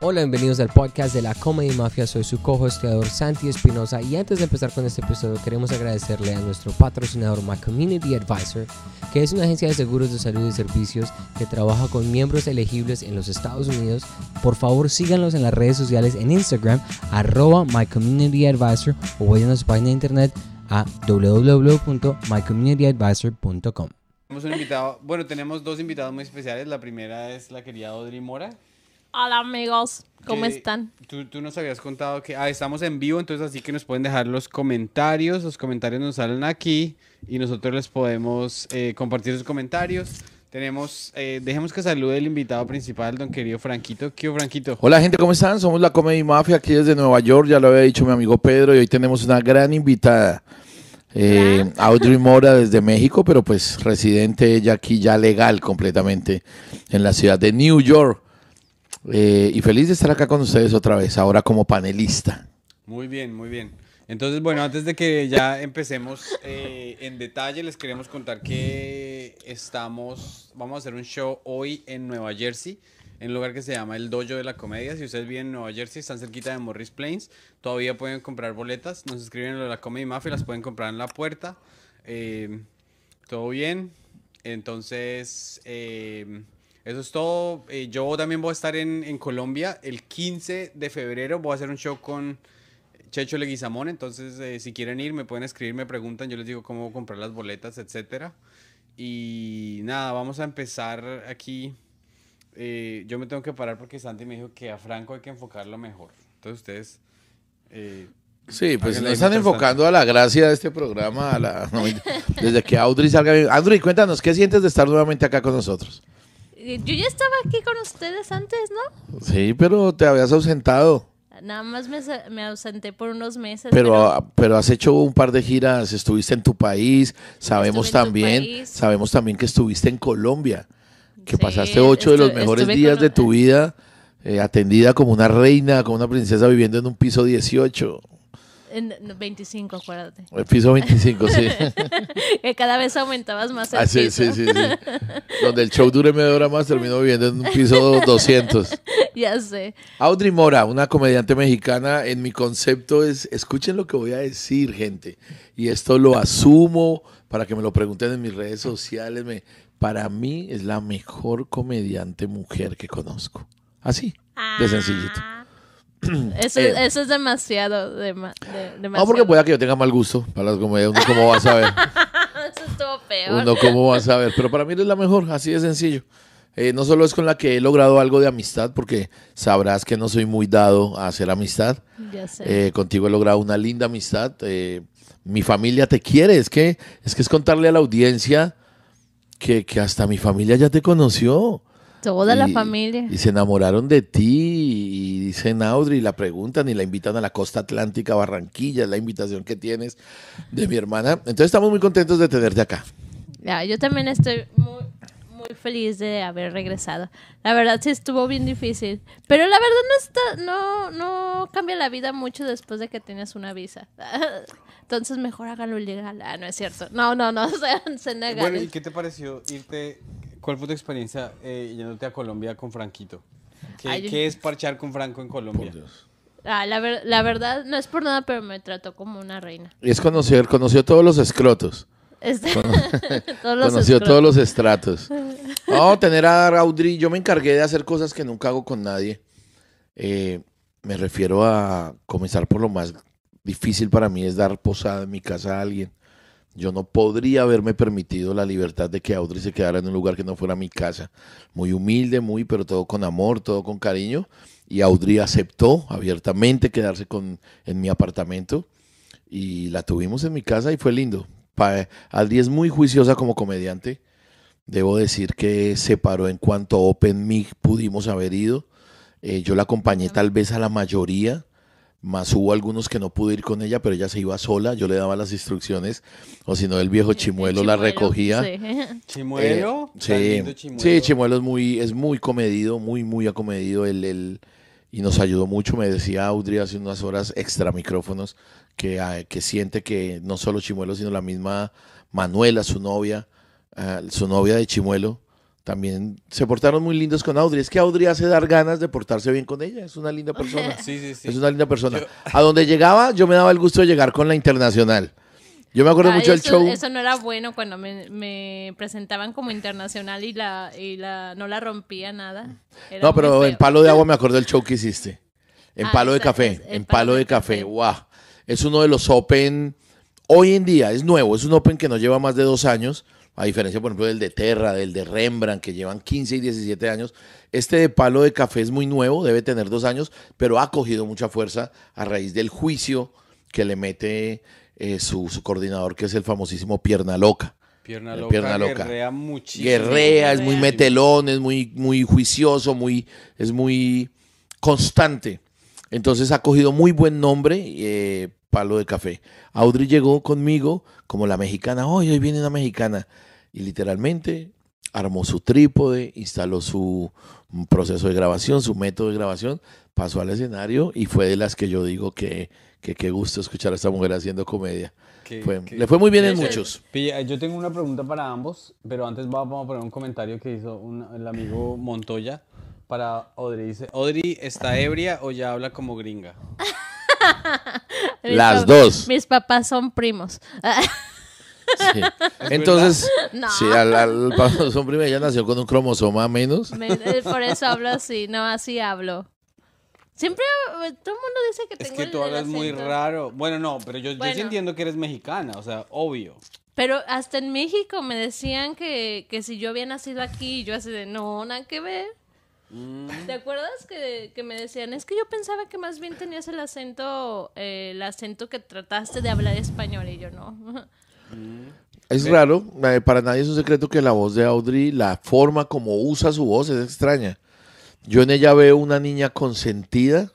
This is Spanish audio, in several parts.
Hola, bienvenidos al podcast de la Comedy Mafia. Soy su co-hosteador Santi Espinosa y antes de empezar con este episodio queremos agradecerle a nuestro patrocinador My Community Advisor, que es una agencia de seguros de salud y servicios que trabaja con miembros elegibles en los Estados Unidos. Por favor, síganlos en las redes sociales en Instagram, arroba My Community Advisor o vayan a su página de internet a www.mycommunityadvisor.com. Tenemos un invitado, bueno, tenemos dos invitados muy especiales. La primera es la querida Audrey Mora. Hola amigos, ¿cómo están? Tú, tú nos habías contado que ah, estamos en vivo, entonces así que nos pueden dejar los comentarios. Los comentarios nos salen aquí y nosotros les podemos eh, compartir sus comentarios. Tenemos, eh, dejemos que salude el invitado principal, don querido Franquito. ¿Qué Franquito? Hola gente, ¿cómo están? Somos la Comedy Mafia aquí desde Nueva York, ya lo había dicho mi amigo Pedro y hoy tenemos una gran invitada. Eh, Audrey Mora desde México, pero pues residente ella aquí ya legal completamente en la ciudad de New York. Eh, y feliz de estar acá con ustedes otra vez, ahora como panelista. Muy bien, muy bien. Entonces, bueno, antes de que ya empecemos eh, en detalle, les queremos contar que estamos, vamos a hacer un show hoy en Nueva Jersey, en un lugar que se llama El Dojo de la Comedia. Si ustedes viven en Nueva Jersey, están cerquita de Morris Plains, todavía pueden comprar boletas. Nos escriben en la Comedy Mafia, las pueden comprar en la puerta. Eh, Todo bien. Entonces, eh, eso es todo. Eh, yo también voy a estar en, en Colombia el 15 de febrero. Voy a hacer un show con Checho Leguizamón. Entonces, eh, si quieren ir, me pueden escribir, me preguntan. Yo les digo cómo comprar las boletas, etcétera. Y nada, vamos a empezar aquí. Eh, yo me tengo que parar porque Santi me dijo que a Franco hay que enfocarlo mejor. Entonces, ustedes. Sí, pues nos están enfocando a la gracia de este programa, a la- no, desde que Audrey salga bien. Audrey, cuéntanos, ¿qué sientes de estar nuevamente acá con nosotros? Eh, Yo ya estaba aquí con ustedes antes, ¿no? Sí, pero te habías ausentado. Nada más me, me ausenté por unos meses. Pero, pero has hecho un par de giras, estuviste en tu país, sabemos también, país. sabemos también que estuviste en Colombia, que Sí, pasaste ocho de los mejores días con- de tu vida, eh, atendida como una reina, como una princesa viviendo en un piso 18, en, en 25, acuérdate. el piso 25, sí. que cada vez aumentabas más el Ah, sí, piso. sí, sí, sí. Donde el show dure media hora más, termino viviendo en un piso 200. ya sé. Audrey Mora, una comediante mexicana, en mi concepto es, escuchen lo que voy a decir, gente, y esto lo asumo para que me lo pregunten en mis redes sociales, me, para mí es la mejor comediante mujer que conozco. Así, de sencillito. Ah. Eso, Eh. eso es demasiado. dema- de- demasiado. porque pueda que yo tenga mal gusto para las comedias, uno cómo va a saber, Eso estuvo peor. uno cómo va a saber, pero para mí es la mejor, así de sencillo. Eh, no solo es con la que he logrado algo de amistad, porque sabrás que no soy muy dado a hacer amistad, Ya sé. Eh, contigo he logrado una linda amistad. eh, mi familia te quiere. Es que es que es contarle a la audiencia que, que hasta mi familia ya te conoció. Toda la familia. Y se enamoraron de ti y dicen Audrey, y la preguntan y la invitan a la costa atlántica, Barranquilla, la invitación que tienes de mi hermana. Entonces estamos muy contentos de tenerte acá. Ya, yo también estoy muy, muy feliz de haber regresado. La verdad sí estuvo bien difícil, pero la verdad no está, no, no cambia la vida mucho después de que tienes una visa. Entonces mejor háganlo ilegal. Ah, no es cierto. No, no, no, sean, sean Bueno. ¿y qué te pareció irte? ¿Cuál fue tu experiencia eh, yéndote a Colombia con Franquito? ¿Qué, Ay, yo- qué es parchar con Franco en Colombia? Ah, la, ver- la verdad no es por nada, pero me trató como una reina. Y es conocer, conoció todos los escrotos. Este- todos los Conoció todos los estratos. No, tener a Audrey, yo me encargué de hacer cosas que nunca hago con nadie. Eh, me refiero a comenzar por lo más difícil para mí, es dar posada en mi casa a alguien. Yo no podría haberme permitido la libertad de que Audrey se quedara en un lugar que no fuera mi casa. Muy humilde, muy, pero todo con amor, todo con cariño. Y Audrey aceptó abiertamente quedarse con, en mi apartamento. Y la tuvimos en mi casa y fue lindo. Pa- Audrey es muy juiciosa como comediante. Debo decir que se paró en cuanto Open Mic pudimos haber ido. Eh, yo la acompañé tal vez a la mayoría, más hubo algunos que no pude ir con ella, pero ella se iba sola, yo le daba las instrucciones, o si no el viejo chimuelo, la recogía. sí. ¿Chimuelo? Eh, sí, lindo Chimuelo. sí, Chimuelo es muy, es muy comedido, muy, muy acomedido. Él, él- y nos ayudó mucho. Me decía Audrey hace unas horas extra micrófonos que, ah, que siente que no solo Chimuelo, sino la misma Manuela, su novia, ah, su novia de Chimuelo, también se portaron muy lindos con Audrey. Es que Audrey hace dar ganas de portarse bien con ella. Es una linda persona. Sí, sí, sí. Es una linda persona. Yo- A donde llegaba, yo me daba el gusto de llegar con la internacional. Yo me acuerdo Ay, mucho del show. Eso no era bueno cuando me, me presentaban como internacional y la, y la no la rompía nada. Era No, pero en. Palo de Agua me acuerdo del show que hiciste. En Ah, Palo de Café. es- En Palo de Café. Café. Wow. Es uno de los Open. Hoy en día es nuevo. Es un Open que no lleva más de dos años. A diferencia, por ejemplo, del de Terra, del de Rembrandt, que llevan 15 y 17 años. Este de Palo de Café es muy nuevo, debe tener dos años, pero ha cogido mucha fuerza a raíz del juicio que le mete eh, su, su coordinador, que es el famosísimo Pierna Loca. Pierna loca, pierna loca. guerrea muchísimo. Guerrea, es muy metelón, es muy, muy juicioso, muy, es muy constante. Entonces ha cogido muy buen nombre, eh, Palo de Café. Audrey llegó conmigo como la mexicana, hoy hoy viene una mexicana. Y literalmente armó su trípode, instaló su proceso de grabación, su método de grabación, pasó al escenario y fue de las que yo digo que que qué gusto escuchar a esta mujer haciendo comedia. Que- Fue- que- le fue muy bien en muchos. Yo tengo una pregunta para ambos, pero antes va- vamos a poner un comentario que hizo un- el amigo Montoya para Audrey. Dice, ¿Audrey está ebria o ya habla como gringa? Las dos. Mis papás son primos. Sí. Entonces, No. sí, al, al paso son primero, ella nació con un cromosoma menos. Me- eh, por eso hablo así, no así hablo. Siempre eh, todo el mundo dice que Es tengo que el- tú hablas muy raro. Bueno, no, pero yo, yo sí entiendo que eres mexicana, o sea, obvio. Pero hasta en México me decían que, que si yo había nacido aquí, yo así de, no, nada que ver. Mm. ¿Te acuerdas que, que me decían? Es que yo pensaba que más bien tenías el acento, eh, el acento que trataste de hablar español y yo no. Es raro, para nadie es un secreto que la voz de Audrey, la forma como usa su voz es extraña. Yo en ella veo una niña consentida,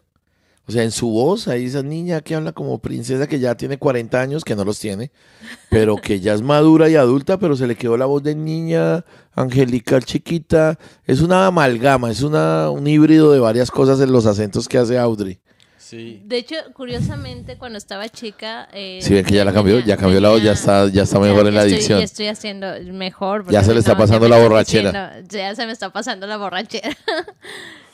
o sea, en su voz, ahí esa niña que habla como princesa que ya tiene 40 años, que no los tiene, pero que ya es madura y adulta, pero se le quedó la voz de niña angelical chiquita. Es una amalgama, es una, un híbrido de varias cosas en los acentos que hace Audrey. Sí. De hecho, curiosamente, cuando estaba chica... Eh, Si ven que ya la cambió, ya cambió la voz, ya está, ya está mejor Ya- en la estoy- adicción. Ya estoy haciendo mejor. Ya se le está no, pasando la borrachera. diciendo- ya se me está pasando la borrachera.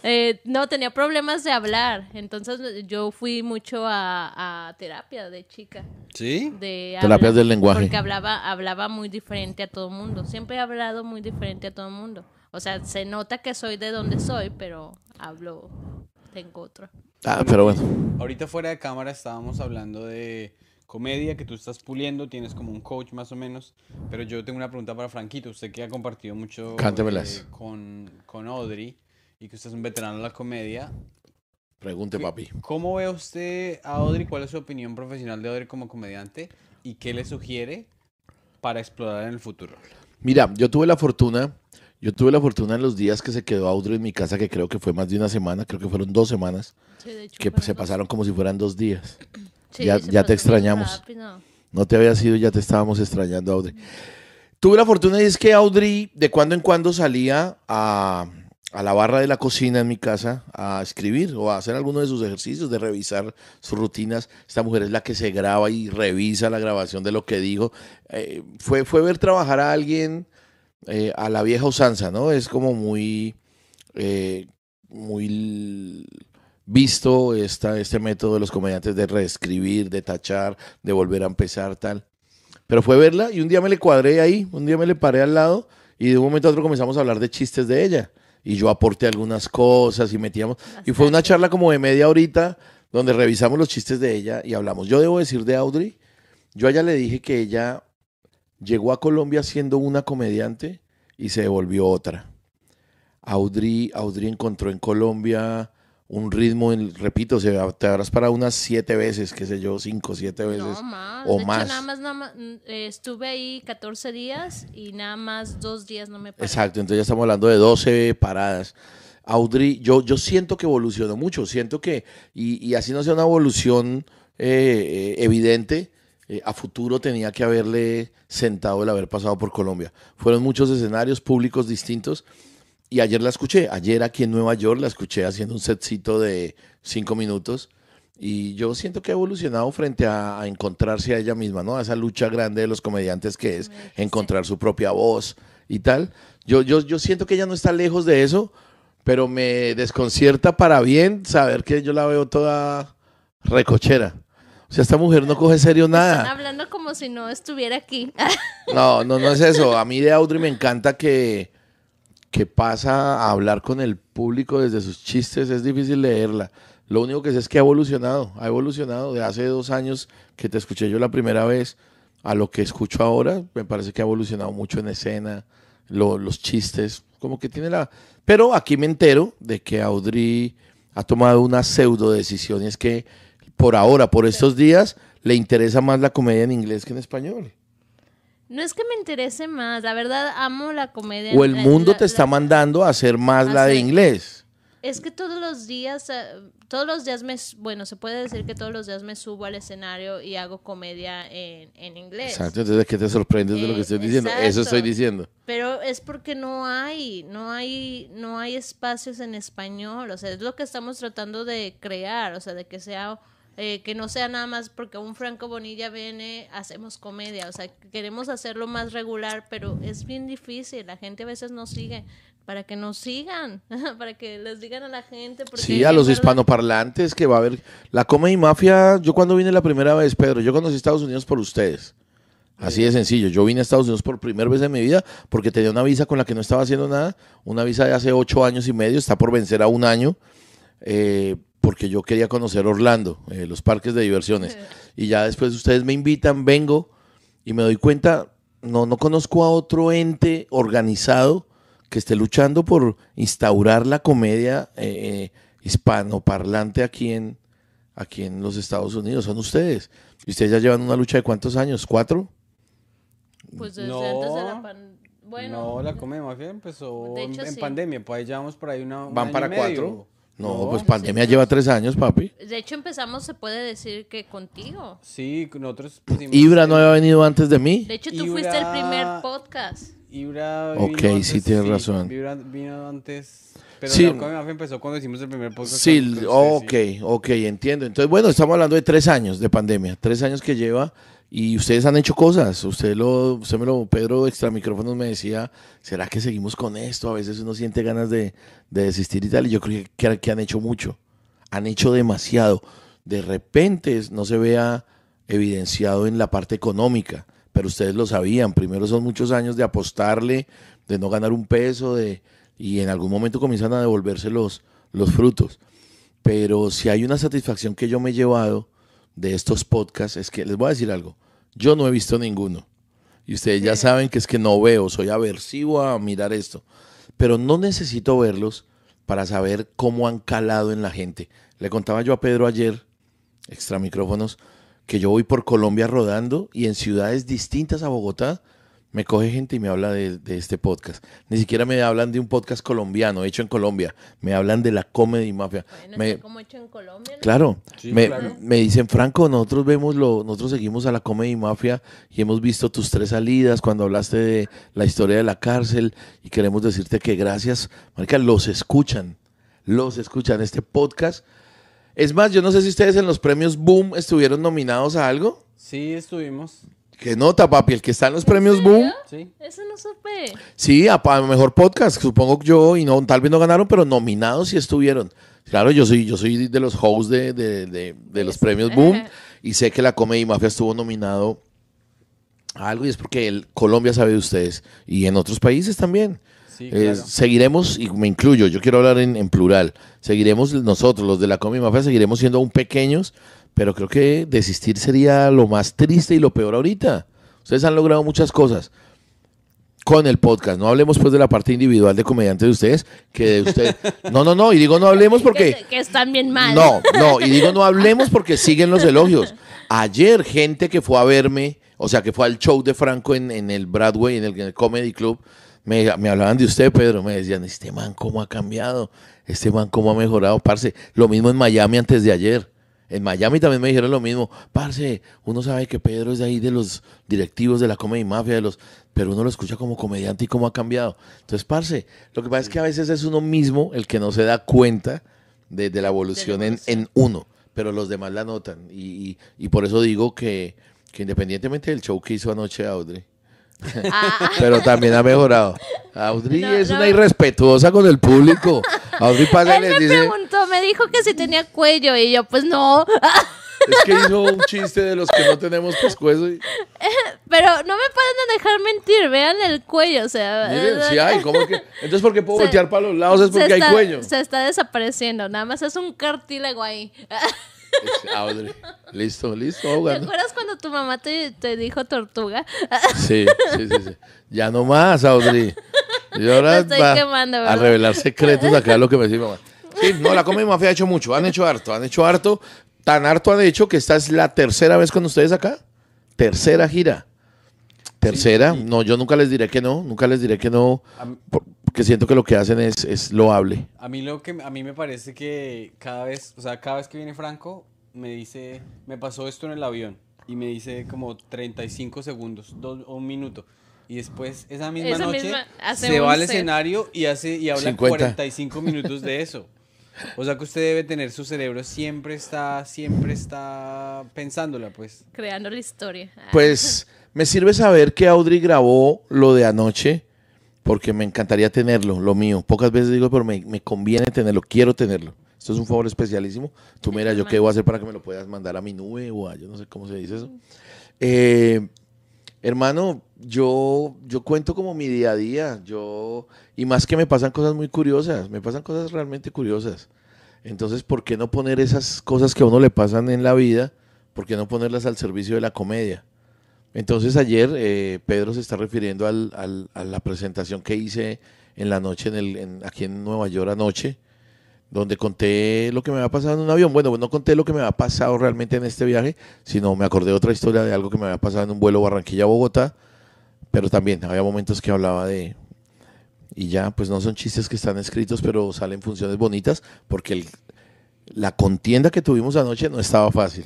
Eh, no, tenía problemas de hablar. Entonces yo fui mucho a, a terapia de chica. ¿Sí? De Terapias del lenguaje. Porque hablaba, hablaba muy diferente a todo el mundo. Siempre he hablado muy diferente a todo el mundo. O sea, se nota que soy de donde soy, pero hablo, tengo otro. Ah, pero bueno. Ahorita fuera de cámara estábamos hablando de comedia que tú estás puliendo, tienes como un coach más o menos, pero yo tengo una pregunta para Franquito, usted que ha compartido mucho eh, con, con Audrey y que usted es un veterano de la comedia. Pregunte, ¿qué- papi. ¿Cómo ve usted a Audrey? ¿Cuál es su opinión profesional de Audrey como comediante? ¿Y qué le sugiere para explorar en el futuro? Mira, yo tuve la fortuna, yo tuve la fortuna en los días que se quedó Audrey en mi casa, que creo que fue más de una semana, creo que fueron dos semanas, Sí, de hecho, que se dos. pasaron como si fueran dos días. Sí, ya- ya te extrañamos. rápido. No te había sido, ya te estábamos extrañando, Audrey. Tuve la fortuna y es que Audrey de cuando en cuando salía a, a la barra de la cocina en mi casa a escribir o a hacer alguno de sus ejercicios, de revisar sus rutinas. Esta mujer es la que se graba y revisa la grabación de lo que dijo. Eh, fue, fue ver trabajar a alguien eh, a la vieja usanza, ¿no? Es como muy, eh, muy visto esta, este método de los comediantes de reescribir, de tachar, de volver a empezar, tal. Pero fue verla y un día me le cuadré ahí, un día me le paré al lado y de un momento a otro comenzamos a hablar de chistes de ella. Y yo aporté algunas cosas y metíamos. Y fue una charla como de media horita donde revisamos los chistes de ella y hablamos. Yo debo decir de Audrey, yo a ella le dije que ella llegó a Colombia siendo una comediante y se devolvió otra. Audrey, Audrey encontró en Colombia un ritmo, en- repito, o sea, te habrás parado unas siete veces, qué sé yo, cinco, siete veces. No, más. o de más. Hecho, nada más, nada más, mm, eh, estuve ahí 14 días y nada más dos días no me paré. Exacto, entonces ya estamos hablando de 12 paradas. Audrey, yo, yo siento que evolucionó mucho, siento que, y, y así no sea una evolución eh, eh, evidente, eh, a futuro tenía que haberle sentado el haber pasado por Colombia. Fueron muchos escenarios públicos distintos y ayer la escuché, ayer aquí en Nueva York la escuché haciendo un setcito de cinco minutos y yo siento que ha evolucionado frente a, a encontrarse a ella misma, ¿no? A esa lucha grande de los comediantes que es encontrar su propia voz, y tal. Yo, yo, yo siento que ella no está lejos de eso, pero me desconcierta para bien saber que yo la veo toda recochera. O sea, esta mujer no coge serio Están nada. hablando como si no estuviera aquí. No, no, no es eso. A mí de Audrey me encanta que, que pasa a hablar con el público desde sus chistes. Es difícil leerla. Lo único que sé es que ha evolucionado. Ha evolucionado de hace dos años que te escuché yo la primera vez a lo que escucho ahora. Me parece que ha evolucionado mucho en escena, lo- los chistes. Como que tiene la... Pero aquí me entero de que Audrey ha tomado una pseudo decisión y es que por ahora, por estos días, le interesa más la comedia en inglés que en español. No es que me interese más, la verdad amo la comedia. O el mundo la- te está la- mandando a hacer más la de inglés. Es que todos los días, eh, todos los días me, bueno, se puede decir que todos los días me subo al escenario y hago comedia en, en inglés. Exacto, entonces ¿de qué te sorprendes de lo que Eh, estoy diciendo? Eso estoy diciendo. Pero es porque no hay, no hay, no hay espacios en español. O sea, es lo que estamos tratando de crear, o sea, de que sea, eh, que no sea nada más porque un Franco Bonilla viene, hacemos comedia. O sea, queremos hacerlo más regular, pero es bien difícil. La gente a veces no sigue. Para que nos sigan, para que les digan a la gente. Sí, a los hispanoparlantes que va a haber. La Comedy Mafia, yo cuando vine la primera vez, Pedro, yo conocí Estados Unidos por ustedes. Así de sencillo. Yo vine a Estados Unidos por primera vez en mi vida porque tenía una visa con la que no estaba haciendo nada. Una visa de hace ocho años y medio, está por vencer a un año. eh, porque yo quería conocer Orlando, eh, los parques de diversiones. Y ya después ustedes me invitan, vengo y me doy cuenta, no, no conozco a otro ente organizado que esté luchando por instaurar la comedia eh, eh, hispanoparlante aquí en, aquí en los Estados Unidos. Son ustedes. Y ustedes ya llevan una lucha de cuántos años? ¿Cuatro? Pues desde No. antes de la pan- Bueno, no, la comedia mafia empezó en, hecho, en sí. pandemia, pues ahí llevamos por ahí una. un ¿Van año para y medio. cuatro? No, No, pues pandemia lleva tres años, papi. de hecho empezamos, se puede decir que contigo. Sí, nosotros pusimos. Ibra no había venido antes de mí. De hecho, tú Ibra- fuiste el primer podcast. Ibra Ok, vino sí, tienes sí, razón. Ibra vino antes. Pero Sí. la empezó cuando hicimos el primer podcast. Sí, con- con ok, sí. ok, entiendo. Entonces, bueno, estamos hablando de tres años de pandemia, tres años que lleva y ustedes han hecho cosas. Usted lo, usted me lo, Pedro extra micrófonos me decía, ¿será que seguimos con esto? A veces uno siente ganas de, de desistir y tal. Y yo creo que, que han hecho mucho, han hecho demasiado. De repente no se vea evidenciado en la parte económica, pero ustedes lo sabían. Primero son muchos años de apostarle, de no ganar un peso, de y en algún momento comienzan a devolverse los, los frutos. Pero si hay una satisfacción que yo me he llevado de estos podcasts, es que les voy a decir algo. Yo no he visto ninguno. Y ustedes ya saben que es que no veo, soy aversivo a mirar esto. Pero no necesito verlos para saber cómo han calado en la gente. Le contaba yo a Pedro ayer, extra micrófonos, que yo voy por Colombia rodando y en ciudades distintas a Bogotá me coge gente y me habla de, de este podcast. Ni siquiera me hablan de un podcast colombiano hecho en Colombia. Me hablan de la comedy mafia. Bueno, Me- está como hecho en Colombia. ¿no? Claro, Sí, me, claro. me dicen, Franco, nosotros vemos lo, nosotros seguimos a la Comedy Mafia y hemos visto tus tres salidas cuando hablaste de la historia de la cárcel y queremos decirte que gracias, marica, los escuchan, los escuchan este podcast. Es más, yo no sé si ustedes en los premios Boom estuvieron nominados a algo. Sí, estuvimos. Que nota, papi, el que está en los premios Boom. Sí. Eso no supe. Sí, a, pa- mejor podcast, supongo que yo, y no, tal vez no ganaron, pero nominados sí estuvieron. Claro, yo soy, yo soy de los hosts de, de- de- de los Eso. premios Boom y sé que la Comedy Mafia estuvo nominado a algo y es porque el, Colombia sabe de ustedes y en otros países también. Sí, Eh, claro. seguiremos, y me incluyo, yo quiero hablar en, en plural, seguiremos nosotros, los de la Comedy Mafia, seguiremos siendo aún pequeños, pero creo que desistir sería lo más triste y lo peor ahorita. Ustedes han logrado muchas cosas con el podcast. No hablemos pues de la parte individual de comediante de ustedes, que de usted... No, no, no, y digo no hablemos porque... Que, que están bien mal. No, no, y digo no hablemos porque siguen los elogios. Ayer gente que fue a verme, o sea, que fue al show de Franco en, en el Broadway, en el, en el Comedy Club, me, me hablaban de usted, Pedro, me decían, este man cómo ha cambiado, este man cómo ha mejorado, parce. Lo mismo en Miami antes de ayer. En Miami también me dijeron lo mismo. Parce, uno sabe que Pedro es de ahí de los directivos de la Comedy Mafia, de los, pero uno lo escucha como comediante y cómo ha cambiado. Entonces, parce, lo que pasa es que a veces es uno mismo el que no se da cuenta de, de la evolución, en- evolución. En, uno, pero los demás la notan. Y, y- y por eso digo que, que independientemente del show que hizo anoche Audrey, Ah, pero también ha mejorado. Audrey No, es no. una irrespetuosa con el público. Audrey pasa y él les me dice, preguntó, me dijo que si tenía cuello y yo, pues no. es que hizo un chiste de los que no tenemos pescuezo. y- Pero no me pueden dejar mentir, vean el cuello, o sea. Miren, sí hay, ¿cómo que? Entonces, ¿por qué puedo Se- voltear para los lados? Es porque hay cuello. Se está desapareciendo, nada más es un cartílago ahí. Audrey. Listo, listo, ¿Te ahogando. acuerdas cuando tu mamá te, te dijo tortuga? Sí, sí, sí, sí. Ya no más, Audrey. Y ahora Te estoy va quemando, a revelar secretos acá lo que me dice mi mamá. Sí, no, la Comedy Mafia ha hecho mucho. Han hecho harto, han hecho harto. Tan harto han hecho que esta es la tercera vez con ustedes acá. Tercera gira. Tercera. Sí, No, yo nunca les diré que no. Nunca les diré que no. A mí- Porque siento que lo que hacen es, es loable. A mí lo que a mí me parece que cada vez, o sea, cada vez que viene Franco me dice, me pasó esto en el avión y me dice como 35 segundos, dos, o un minuto. Y después esa misma Esa noche misma- se va al set. escenario y hace y habla 50. 45 minutos de eso. O sea que usted debe tener su cerebro siempre está siempre está pensándola, pues. Creando la historia. Ah. Pues me sirve saber que Audrey grabó lo de anoche, porque me encantaría tenerlo, lo mío. Pocas veces digo, pero me, conviene tenerlo, quiero tenerlo. Esto es un favor especialísimo. Tú mira, yo qué voy a hacer para que me lo puedas mandar a mi nube o a, yo no sé cómo se dice eso. Eh, hermano, yo, yo cuento como mi día a día. Yo, y más que me pasan cosas muy curiosas, me pasan cosas realmente curiosas. Entonces, ¿por qué no poner esas cosas que a uno le pasan en la vida? ¿Por qué no ponerlas al servicio de la comedia? Entonces ayer eh, Pedro se está refiriendo al- a la presentación que hice en la noche en el, en- aquí en Nueva York anoche, donde conté lo que me había pasado en un avión. Bueno, no conté lo que me había pasado realmente en este viaje, sino me acordé otra historia de algo que me había pasado en un vuelo Barranquilla-Bogotá, pero también había momentos que hablaba de... Y ya, pues no son chistes que están escritos, pero salen funciones bonitas, porque el- la contienda que tuvimos anoche no estaba fácil.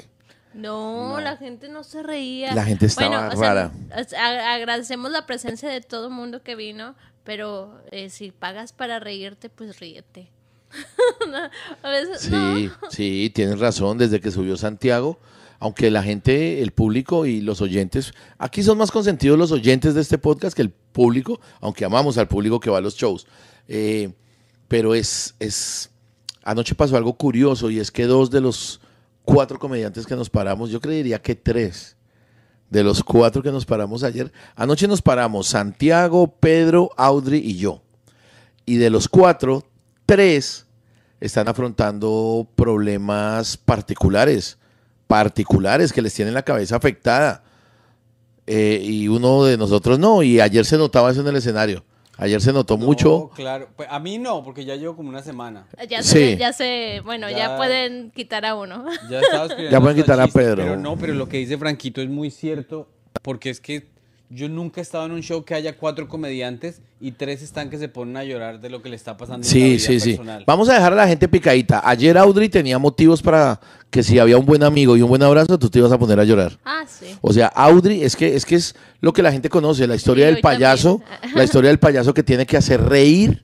No, la gente no se reía. La gente estaba o rara. agradecemos la presencia de todo el mundo que vino, pero eh, si pagas para reírte, pues ríete. A veces Sí, no. sí, tienes razón. Desde que subió Santiago, aunque la gente, el público y los oyentes, aquí son más consentidos los oyentes de este podcast que el público, aunque amamos al público que va a los shows. Eh, pero es, es, anoche pasó algo curioso y es que dos de los cuatro comediantes que nos paramos, yo creería que tres de los cuatro que nos paramos ayer, anoche nos paramos Santiago, Pedro, Audrey y yo. Y de los cuatro, tres están afrontando problemas particulares, particulares que les tienen la cabeza afectada. Eh, y uno de nosotros no, y ayer se notaba eso en el escenario. Ayer se notó No, mucho. claro. Pues a mí no, porque ya llevo como una semana. Ya Sí. se, ya se, bueno, ya, Ya- pueden quitar a uno. Ya Ya pueden quitar a Pedro. Pero no, pero lo que dice Franquito es muy cierto, porque es que yo nunca he estado en un show que haya cuatro comediantes y tres están que se ponen a llorar de lo que le está pasando en la Sí, vida sí, sí. personal. Vamos a dejar a la gente picadita. Ayer Audrey tenía motivos para que si había un buen amigo y un buen abrazo, tú te ibas a poner a llorar. Ah, sí. O sea, Audrey es que es que es lo que la gente conoce, la historia Sí, del payaso, la historia del payaso que tiene que hacer reír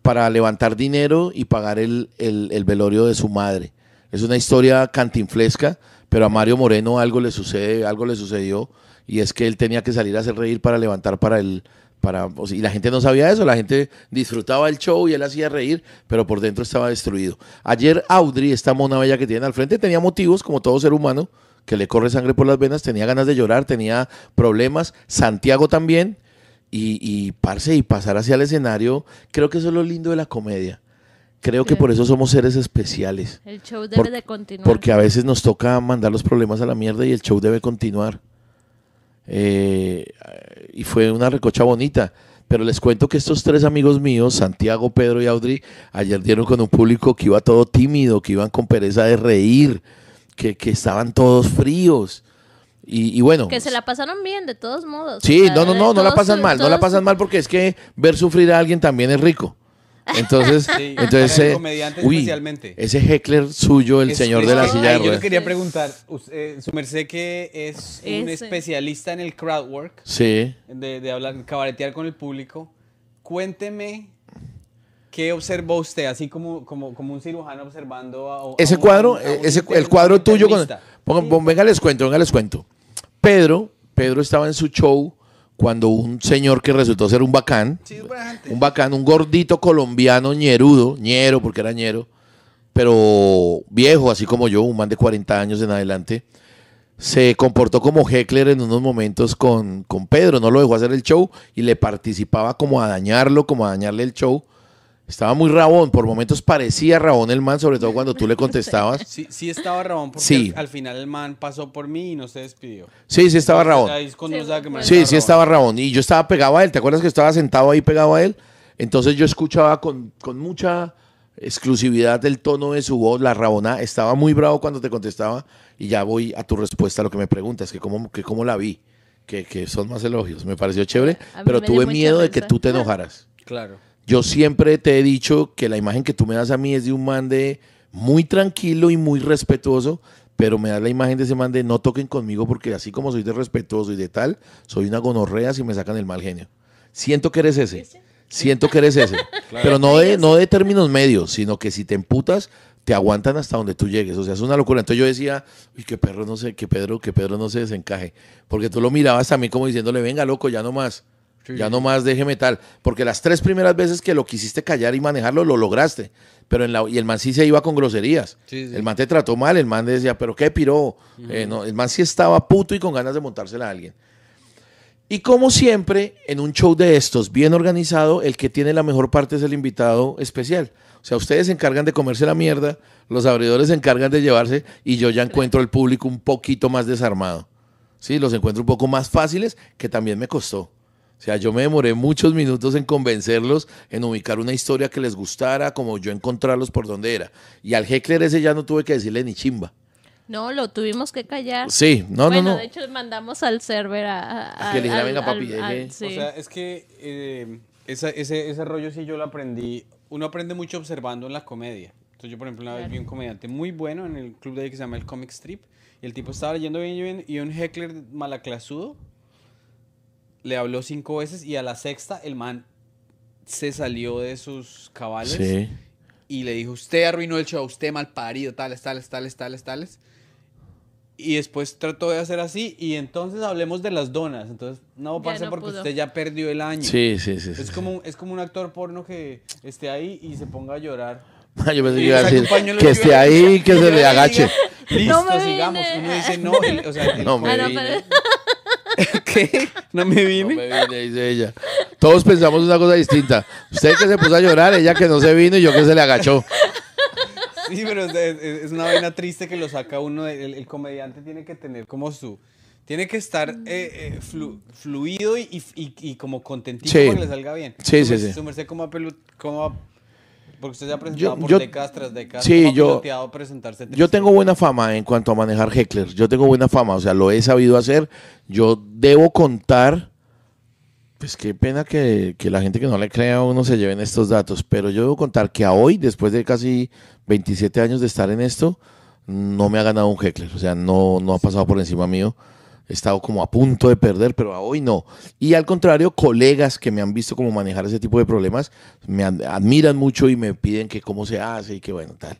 para levantar dinero y pagar el, el- el velorio de su madre. Es una historia cantinflesca, pero a Mario Moreno algo le sucede, algo le sucedió y es que él tenía que salir a hacer reír para levantar para el para o sea, y la gente no sabía eso, la gente disfrutaba el show y él hacía reír, pero por dentro estaba destruido. Ayer Audrey, esta mona bella que tiene al frente, tenía motivos como todo ser humano que le corre sangre por las venas, tenía ganas de llorar, tenía problemas, Santiago también, y, y parce, y pasar hacia el escenario, creo que eso es lo lindo de la comedia. Creo que por eso somos seres especiales. El show debe Por- de continuar. Porque a veces nos toca mandar los problemas a la mierda y el show debe continuar. Eh, y fue una recocha bonita. Pero les cuento que estos tres amigos míos, Santiago, Pedro y Audrey, ayer dieron con un público que iba todo tímido, que iban con pereza de reír, que, que estaban todos fríos. Y, y bueno. Que se la pasaron bien, de todos modos. Sí, O sea, no, no, no, no la pasan mal, no la pasan mal porque es que ver sufrir a alguien también es rico. Entonces, Sí, entonces eh, uy, especialmente. ese heckler suyo, el Es- señor es de la silla de ay, Yo le ruedas. quería preguntar, eh, su merced que es un Ese. especialista en el crowd work, Sí. de, de hablar, cabaretear con el público, cuénteme qué observó usted, así como, como, como un cirujano observando a, a Ese un- cuadro, a un ese, el cuadro tuyo, con, Sí. venga les cuento, venga les cuento. Pedro, Pedro estaba en su show cuando un señor que resultó ser un bacán, Sí, un bacán, un gordito colombiano ñerudo, ñero porque era ñero, pero viejo, así como yo, un man de 40 años en adelante, se comportó como heckler en unos momentos con, con Pedro, no lo dejó hacer el show y le participaba como a dañarlo, como a dañarle el show. Estaba muy rabón, por momentos parecía rabón el man, sobre todo cuando tú le contestabas. Sí, sí estaba Rabón porque Sí. al, al final el man pasó por mí y no se despidió. Sí, sí estaba rabón. Sí, Sí, estaba Rabón. Y yo estaba pegado a él. ¿Te acuerdas que estaba sentado ahí pegado a él? Entonces yo escuchaba con, con mucha exclusividad del tono de su voz, la Rabona. Estaba muy bravo cuando te contestaba. Y ya voy a tu respuesta a lo que me preguntas, que cómo, que cómo la vi. Que, que son más elogios. Me pareció chévere. Pero me tuve miedo de que tú te enojaras. Claro. Yo siempre te he dicho que la imagen que tú me das a mí es de un man de muy tranquilo y muy respetuoso, pero me das la imagen de ese man de no toquen conmigo porque así como soy de respetuoso y de tal, soy una gonorrea si me sacan el mal genio. Siento que eres ese. Siento que eres ese. Pero no de, no de términos medios, sino que si te emputas, te aguantan hasta donde tú llegues. O sea, es una locura. Entonces yo decía, uy, que perro no sé, que Pedro, que Pedro no se desencaje. Porque tú lo mirabas a mí como diciéndole, venga, loco, ya no más. Sí. Ya no más déjeme tal. Porque las tres primeras veces que lo quisiste callar y manejarlo, lo lograste. Pero en la, y el man sí se iba con groserías. Sí. El man te trató mal, el man decía, pero qué piró. Eh, no, el man sí estaba puto y con ganas de montársela a alguien. Y como siempre, en un show de estos bien organizado, el que tiene la mejor parte es el invitado especial. O sea, ustedes se encargan de comerse la mierda, los abridores se encargan de llevarse y yo ya encuentro el público un poquito más desarmado. Sí, los encuentro un poco más fáciles, que también me costó. O sea, yo me demoré muchos minutos en convencerlos, en ubicar una historia que les gustara, como yo encontrarlos por donde era. Y al heckler ese ya no tuve que decirle ni chimba. No, lo tuvimos que callar. Sí, no, bueno, no, no. de hecho mandamos al server a... a- Que le dijera, "Venga, papi, al- al- deje". sí. O sea, es que eh, esa- ese, ese rollo sí yo lo aprendí. Uno aprende mucho observando en la comedia. Entonces yo, por ejemplo, una vez vi un comediante muy bueno en el club de ahí que se llama el Comic Strip. Y el tipo estaba leyendo bien, bien y un heckler malaclasudo le habló cinco veces y a la sexta el man se salió de sus cabales Sí. y le dijo, usted arruinó el show, usted mal parido, tales, tales, tales, tales, tales. Y después trató de hacer así y entonces hablemos de las donas. Entonces, no, parce, no porque pudo. usted ya perdió el año. Sí, sí, sí. Es sí. como, un- es como un actor porno que esté ahí y se ponga a llorar. Yo pensé que Y iba a decir que y esté ahí, que se le y agache. Listo, No sigamos. Uno dice, no, el- o sea, el No me Ah, no, comediante- vine. ¿Qué? ¿No me vine? me dice ella. Todos pensamos una cosa distinta. Usted que se puso a llorar, ella que no se vino y yo que se le agachó. Sí, pero es, es- es una vaina triste que lo saca uno. de- El, el comediante tiene que tener como su. Tiene que estar eh, eh, flu- fluido y, y- y- y como contentito Sí. para que le salga bien. Sí, Su sí, sí. Su merced como, apelu- como porque usted se ha presentado Yo- por yo- décadas tras décadas. sí, ¿cómo ha yo- presentarse Yo tengo buena fama en cuanto a manejar hecklers. Yo tengo buena fama, o sea, lo he sabido hacer. Yo debo contar, pues qué pena que, que la gente que no le crea a uno se lleven estos datos, pero yo debo contar que a hoy, después de casi 27 años de estar en esto, no me ha ganado un heckler. O sea, no, no ha pasado por encima mío. He estado como a punto de perder, pero a hoy no. Y al contrario, colegas que me han visto como manejar ese tipo de problemas, me ad- admiran mucho y me piden que cómo se hace y que bueno, tal.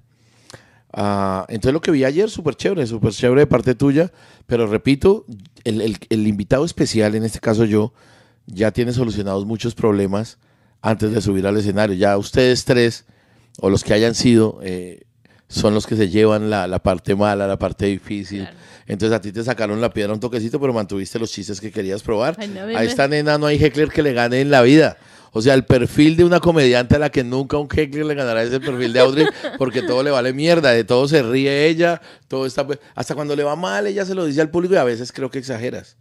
Ah, entonces lo que vi ayer, súper chévere, súper chévere de parte tuya, pero repito, el, el- el invitado especial, en este caso yo, ya tiene solucionados muchos problemas antes de subir al escenario. Ya ustedes tres, o los que hayan sido, eh, son los que se llevan la, la parte mala, la parte difícil. Claro. Entonces a ti te sacaron la piedra un toquecito, pero mantuviste los chistes que querías probar. Ay, no, a esta nena no hay heckler que le gane en la vida. O sea, el perfil de una comediante a la que nunca un heckler le ganará es el perfil de Audrey, porque todo le vale mierda, de todo se ríe ella, todo está hasta cuando le va mal ella se lo dice al público y a veces creo que exageras.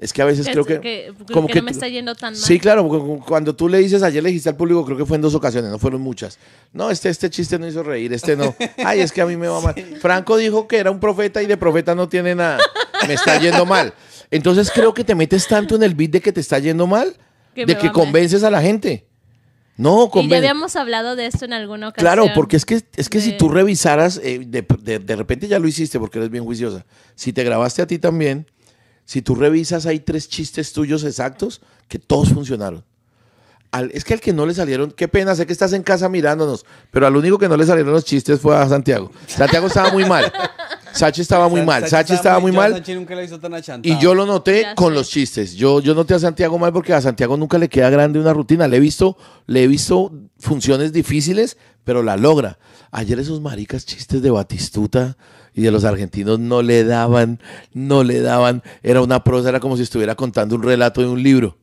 Es que a veces Que- creo que, que- como que que no me está yendo tan mal. Sí, claro, cuando tú le dices, ayer le dijiste al público, creo que fue en dos ocasiones, no fueron muchas. No, este, este chiste no hizo reír, este no. Ay, es que a mí me va mal. Franco dijo que era un profeta y de profeta no tiene nada. Me está yendo mal. Entonces creo que te metes tanto en el beat de que te está yendo mal, Que de que va mal. convences a la gente. No, Y ya convences. habíamos hablado de esto en alguna ocasión. Claro, porque es que, es que si de- tú revisaras, eh, de, de- de repente ya lo hiciste porque eres bien juiciosa. Si te grabaste a ti también, si tú revisas, hay tres chistes tuyos exactos que todos funcionaron. Al- es que al que no le salieron, qué pena, sé que estás en casa mirándonos, pero al único que no le salieron los chistes fue a Santiago. Santiago estaba muy mal. Sachi estaba muy mal, Sachi estaba muy mal. Sachi nunca la hizo tan achantado. Y yo lo noté Ya con sé. los chistes. Yo, yo noté a Santiago mal porque a Santiago nunca le queda grande una rutina. Le he visto, le he visto funciones difíciles, pero la logra. Ayer esos maricas chistes de Batistuta y de los argentinos no le daban, no le daban. Era una prosa, era como si estuviera contando un relato de un libro.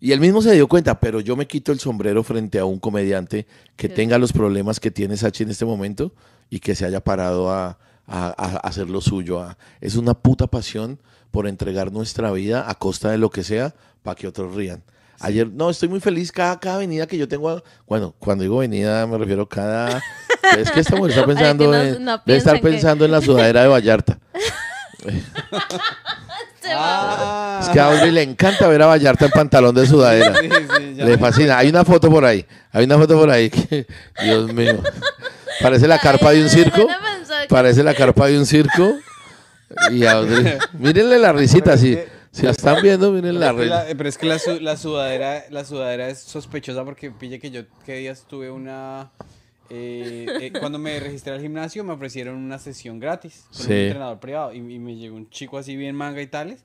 Y él mismo se dio cuenta, pero yo me quito el sombrero frente a un comediante que Sí. tenga los problemas que tiene Sachi en este momento y que se haya parado a, a- a hacer lo suyo. a- es una puta pasión por entregar nuestra vida a costa de lo que sea para que otros rían. Ayer, no, estoy muy feliz cada, cada avenida que yo tengo. a- bueno, cuando digo avenida me refiero cada... Es que esta mujer está Ay, que pensando, no- en, no debe estar que- pensando en la sudadera de Vallarta. Ah. Es que a Audrey le encanta ver a Vallarta en pantalón de sudadera. Sí, sí, ya Le fascina. Hay una foto por ahí. Hay una foto por ahí. que- Dios mío. Parece la carpa de un circo. Parece la carpa de un circo. Y Audrey. Mírenle la risita. Si, si la están viendo, miren la risita. pero es que la, su- la sudadera, la sudadera es sospechosa porque pille que yo que días tuve una eh, eh, cuando me registré al gimnasio me ofrecieron una sesión gratis con Sí. un entrenador privado y, y me llegó un chico así bien manga y tales,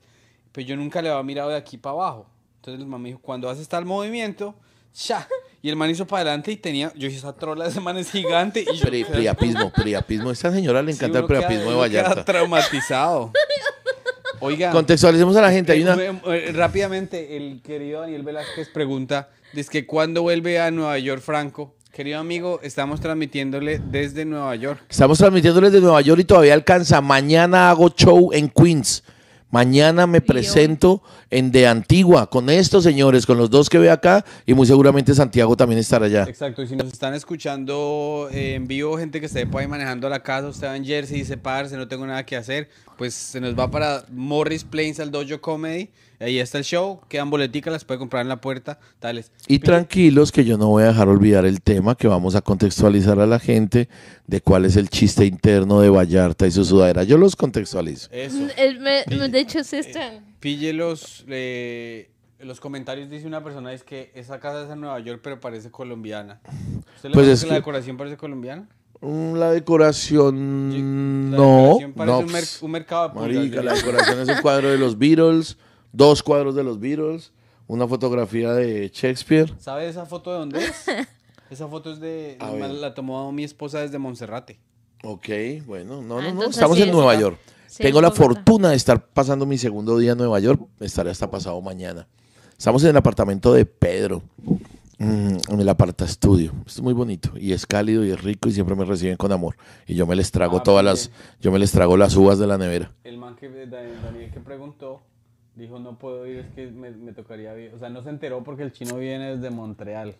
pero yo nunca le había mirado de aquí para abajo. Entonces el man me dijo, cuando haces tal movimiento, ¡cha! Y el man hizo para adelante y tenía, yo dije, esa trola de ese man es gigante y yo... Pri- priapismo, priapismo. A esta señora le Sí, encanta el queda- priapismo de uno queda Vallarta. traumatizado. Oiga. Contextualicemos a la gente. Hay Eh, una. eh, rápidamente, el querido Daniel Velázquez pregunta, ¿desde cuándo vuelve a Nueva York Franco? Querido amigo, estamos transmitiéndole desde Nueva York. Estamos transmitiéndoles de Nueva York y todavía alcanza. Mañana hago show en Queens. Mañana me presento en De Antigua con estos señores, con los dos que ve acá y muy seguramente Santiago también estará allá. Exacto, y si nos están escuchando eh, en vivo, gente que esté por ahí manejando a la casa, usted va en Jersey y dice, parce, no tengo nada que hacer, pues se nos va para Morris Plains al Dojo Comedy, ahí está el show, quedan boleticas, las puede comprar en la puerta, tales. Y tranquilos que yo no voy a dejar olvidar el tema que vamos a contextualizar a la gente de cuál es el chiste interno de Vallarta y su sudadera. Yo los contextualizo. Eso. El- me- me- de hecho, sí están. Pille los, eh, los comentarios, dice una persona, es que esa casa es en Nueva York, pero parece colombiana. ¿Usted le Pues es que la que- decoración parece colombiana? Mm, La decoración La no, decoración parece no. un, mer- un mercado de Marica, la decoración es un cuadro de los Beatles, dos cuadros de los Beatles, una fotografía de Shakespeare. ¿Sabe esa foto de dónde es? Esa foto es de... A ver. La tomó mi esposa desde Monserrate. Ok, bueno, no, no, Ah, no, entonces estamos sí en es Nueva. York. Sí, Tengo la fortuna de estar pasando mi segundo día en Nueva York. Estaré hasta pasado mañana. Estamos en el apartamento de Pedro, mm, en el aparta estudio. Es muy bonito y es cálido y es rico y siempre me reciben con amor. Y yo me les trago Ah, todas bien. las, yo me les trago las uvas de la nevera. El man que, Daniel Daniel que preguntó, dijo, no puedo ir, es que me, me tocaría... vi-". O sea, no se enteró porque el chino viene desde Montreal.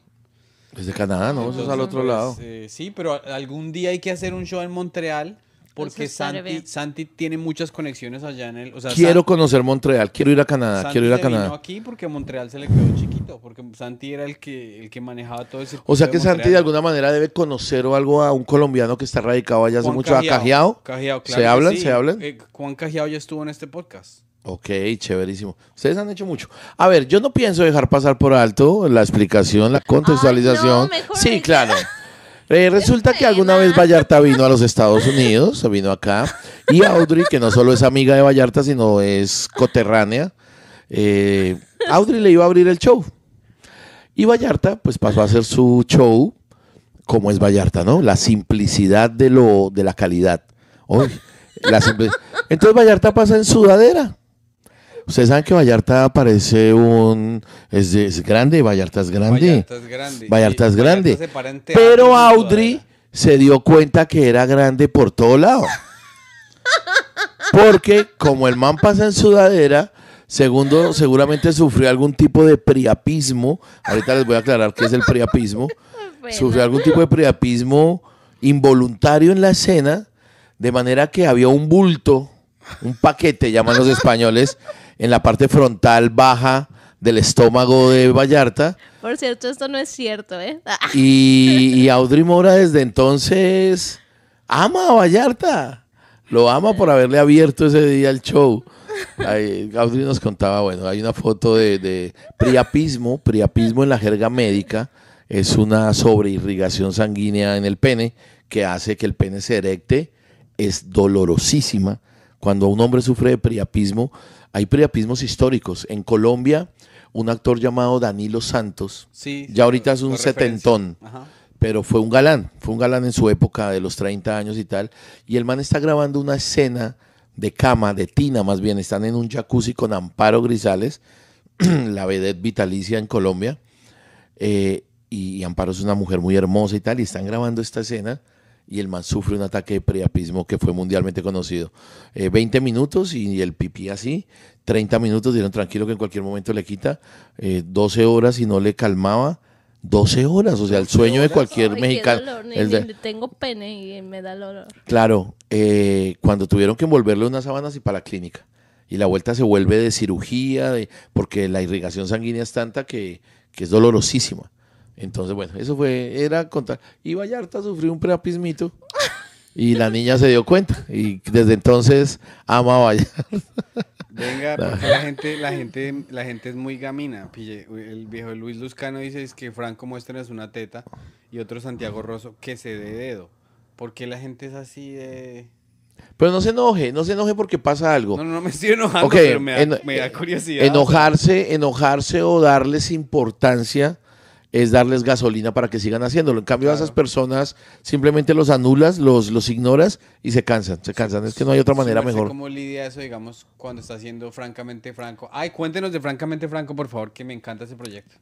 Es de Canadá, ¿no? Eso es al otro pues, lado. eh, sí, pero algún día hay que hacer un show en Montreal porque Entonces, Santi. Santi tiene muchas conexiones allá en el... O sea, Quiero San- conocer Montreal, quiero ir a Canadá, Santi quiero ir a vino Canadá. aquí porque Montreal se le quedó chiquito, porque Santi era el que, el que manejaba todo ese O sea que Santi de alguna manera debe conocer o algo a un colombiano que está radicado allá hace mucho, a Cajiao. ¿Se hablan? ¿Se hablan? Eh, Juan Cajiao ya estuvo en este podcast. Ok, chéverísimo. Ustedes han hecho mucho. A ver, yo no pienso dejar pasar por alto la explicación, la contextualización. Ay, no, mejor sí, claro. Eh, resulta que alguna vez Vallarta vino a los Estados Unidos, vino acá, y Audrey, que no solo es amiga de Vallarta, sino es coterránea, eh, Audrey le iba a abrir el show. Y Vallarta, pues pasó a hacer su show como es Vallarta, ¿no? La simplicidad de, lo, de la calidad. La Entonces Vallarta pasa en sudadera. Ustedes saben que Vallarta parece un... Es, de- es grande, Vallarta es grande. Vallarta es grande. Vallarta es grande. Pero Audrey se dio cuenta que era grande por todo lado. Porque como el man pasa en sudadera, segundo, seguramente sufrió algún tipo de priapismo. Ahorita les voy a aclarar qué es el priapismo. Bueno. Sufrió algún tipo de priapismo involuntario en la escena, de manera que había un bulto, un paquete, llaman los españoles, en la parte frontal baja del estómago de Vallarta. Por cierto, esto no es cierto, ¿eh? Y, y Audrey Mora desde entonces ama a Vallarta. Lo ama por haberle abierto ese día el show. Ay, Audrey nos contaba, bueno, hay una foto de, de priapismo. Priapismo en la jerga médica es una sobreirrigación sanguínea en el pene que hace que el pene se erecte es dolorosísima. Cuando un hombre sufre de priapismo, hay priapismos históricos. En Colombia, un actor llamado Danilo Santos, Sí, ya ahorita es un setentón, Ajá. pero fue un galán, fue un galán en su época de los 30 años y tal. Y el man está grabando una escena de cama, de tina más bien, están en un jacuzzi con Amparo Grisales, la vedette vitalicia en Colombia. Eh, y, y Amparo es una mujer muy hermosa y tal, y están grabando esta escena y el man sufre un ataque de priapismo que fue mundialmente conocido. Eh, 20 minutos y el pipí así, 30 minutos, dieron tranquilo que en cualquier momento le quita, eh, 12 horas y no le calmaba, 12 horas, o sea, el 12 sueño de cualquier Ay, mexicano. dolor, el de- tengo pene y me da el olor. Claro, eh, cuando tuvieron que envolverle unas sábanas y para la clínica. Y la vuelta se vuelve de cirugía, de, porque la irrigación sanguínea es tanta que, que es dolorosísima. Entonces, bueno, eso fue, era contar. Y Vallarta sufrió un preapismito y la niña se dio cuenta. Y desde entonces ama a Vallarta. Venga, porque la gente, la gente, la gente es muy gamina. Pille, el viejo Luis Luscano dice es que Franco muéstrenos una teta y otro Santiago Rosso que se dé dedo. ¿Por qué la gente es así de...? Pero no se enoje, no se enoje porque pasa algo. No, no, no me estoy enojando, pero me da, en- me da curiosidad. Enojarse, enojarse o darles importancia es darles gasolina para que sigan haciéndolo. En cambio, a esas personas simplemente los anulas, los, los ignoras y se cansan. Se cansan. Es que no hay otra manera mejor. ¿Cómo lidia eso, digamos, cuando está haciendo Francamente Franco? Ay, cuéntenos de Francamente Franco, por favor, que me encanta ese proyecto.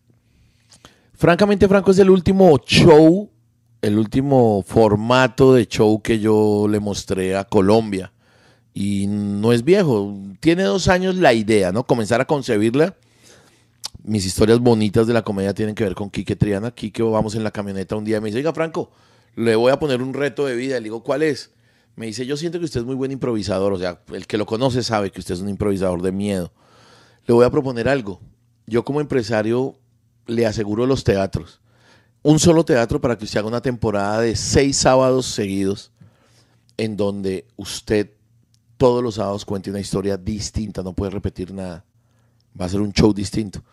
Francamente, Franco es el último show, el último formato de show que yo le mostré a Colombia. Y no es viejo. Tiene dos años la idea, ¿no? Comenzar a concebirla. Mis historias bonitas de la comedia tienen que ver con Quique Triana. Quique, vamos en la camioneta un día y me dice, oiga, Franco, le voy a poner un reto de vida. Le digo, ¿cuál es? Me dice, yo siento que usted es muy buen improvisador. O sea, el que lo conoce sabe que usted es un improvisador de miedo. Le voy a proponer algo. Yo como empresario le aseguro los teatros. Un solo teatro para que usted haga una temporada de seis sábados seguidos en donde usted todos los sábados cuente una historia distinta, no puede repetir nada. Va a ser un show distinto.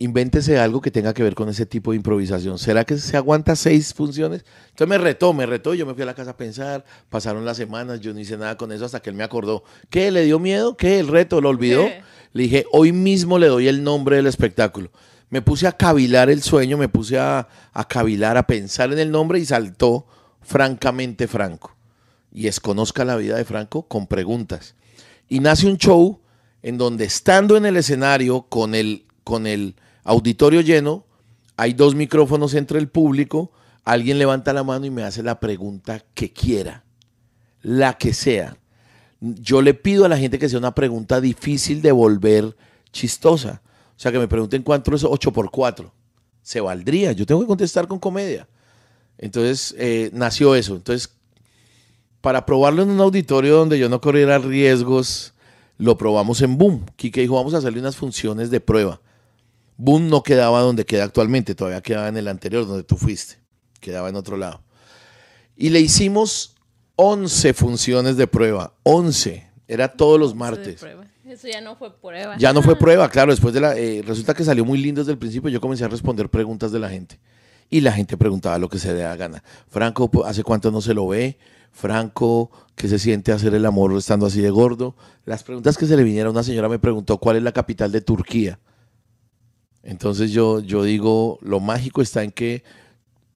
Invéntese algo que tenga que ver con ese tipo de improvisación. ¿Será que se aguanta seis funciones? Entonces me retó, me retó. Yo me fui a la casa a pensar. Pasaron las semanas, yo no hice nada con eso hasta que él me acordó. ¿Qué? ¿Le dio miedo? ¿Qué? ¿El reto? ¿Lo olvidó? ¿Qué? Le dije, hoy mismo le doy el nombre del espectáculo. Me puse a cavilar el sueño, me puse a, a cavilar, a pensar en el nombre y saltó francamente Franco. Y es Conozca la vida de Franco con preguntas. Y nace un show en donde estando en el escenario con el, con el auditorio lleno, hay dos micrófonos entre el público, alguien levanta la mano y me hace la pregunta que quiera, la que sea. Yo le pido a la gente que sea una pregunta difícil de volver chistosa. O sea, que me pregunten cuánto es 8 por 4. Se valdría. Yo tengo que contestar con comedia. Entonces, eh, nació eso. Entonces, para probarlo en un auditorio donde yo no corriera riesgos, lo probamos en Boom. Kike dijo, vamos a hacerle unas funciones de prueba. Boom no quedaba donde queda actualmente, todavía quedaba en el anterior, donde tú fuiste. Quedaba en otro lado. Y le hicimos 11 funciones de prueba. 11. Era todos los martes. Eso ya no fue prueba. Ya no fue prueba, claro. Después de la. eh, resulta que salió muy lindo desde el principio. Yo comencé a responder preguntas de la gente. Y la gente preguntaba lo que se le da gana. Franco, ¿po- ¿hace cuánto no se lo ve? Franco, ¿qué se siente hacer el amor estando así de gordo? Las preguntas que se le vinieron, una señora me preguntó cuál es la capital de Turquía. Entonces yo, yo digo, lo mágico está en que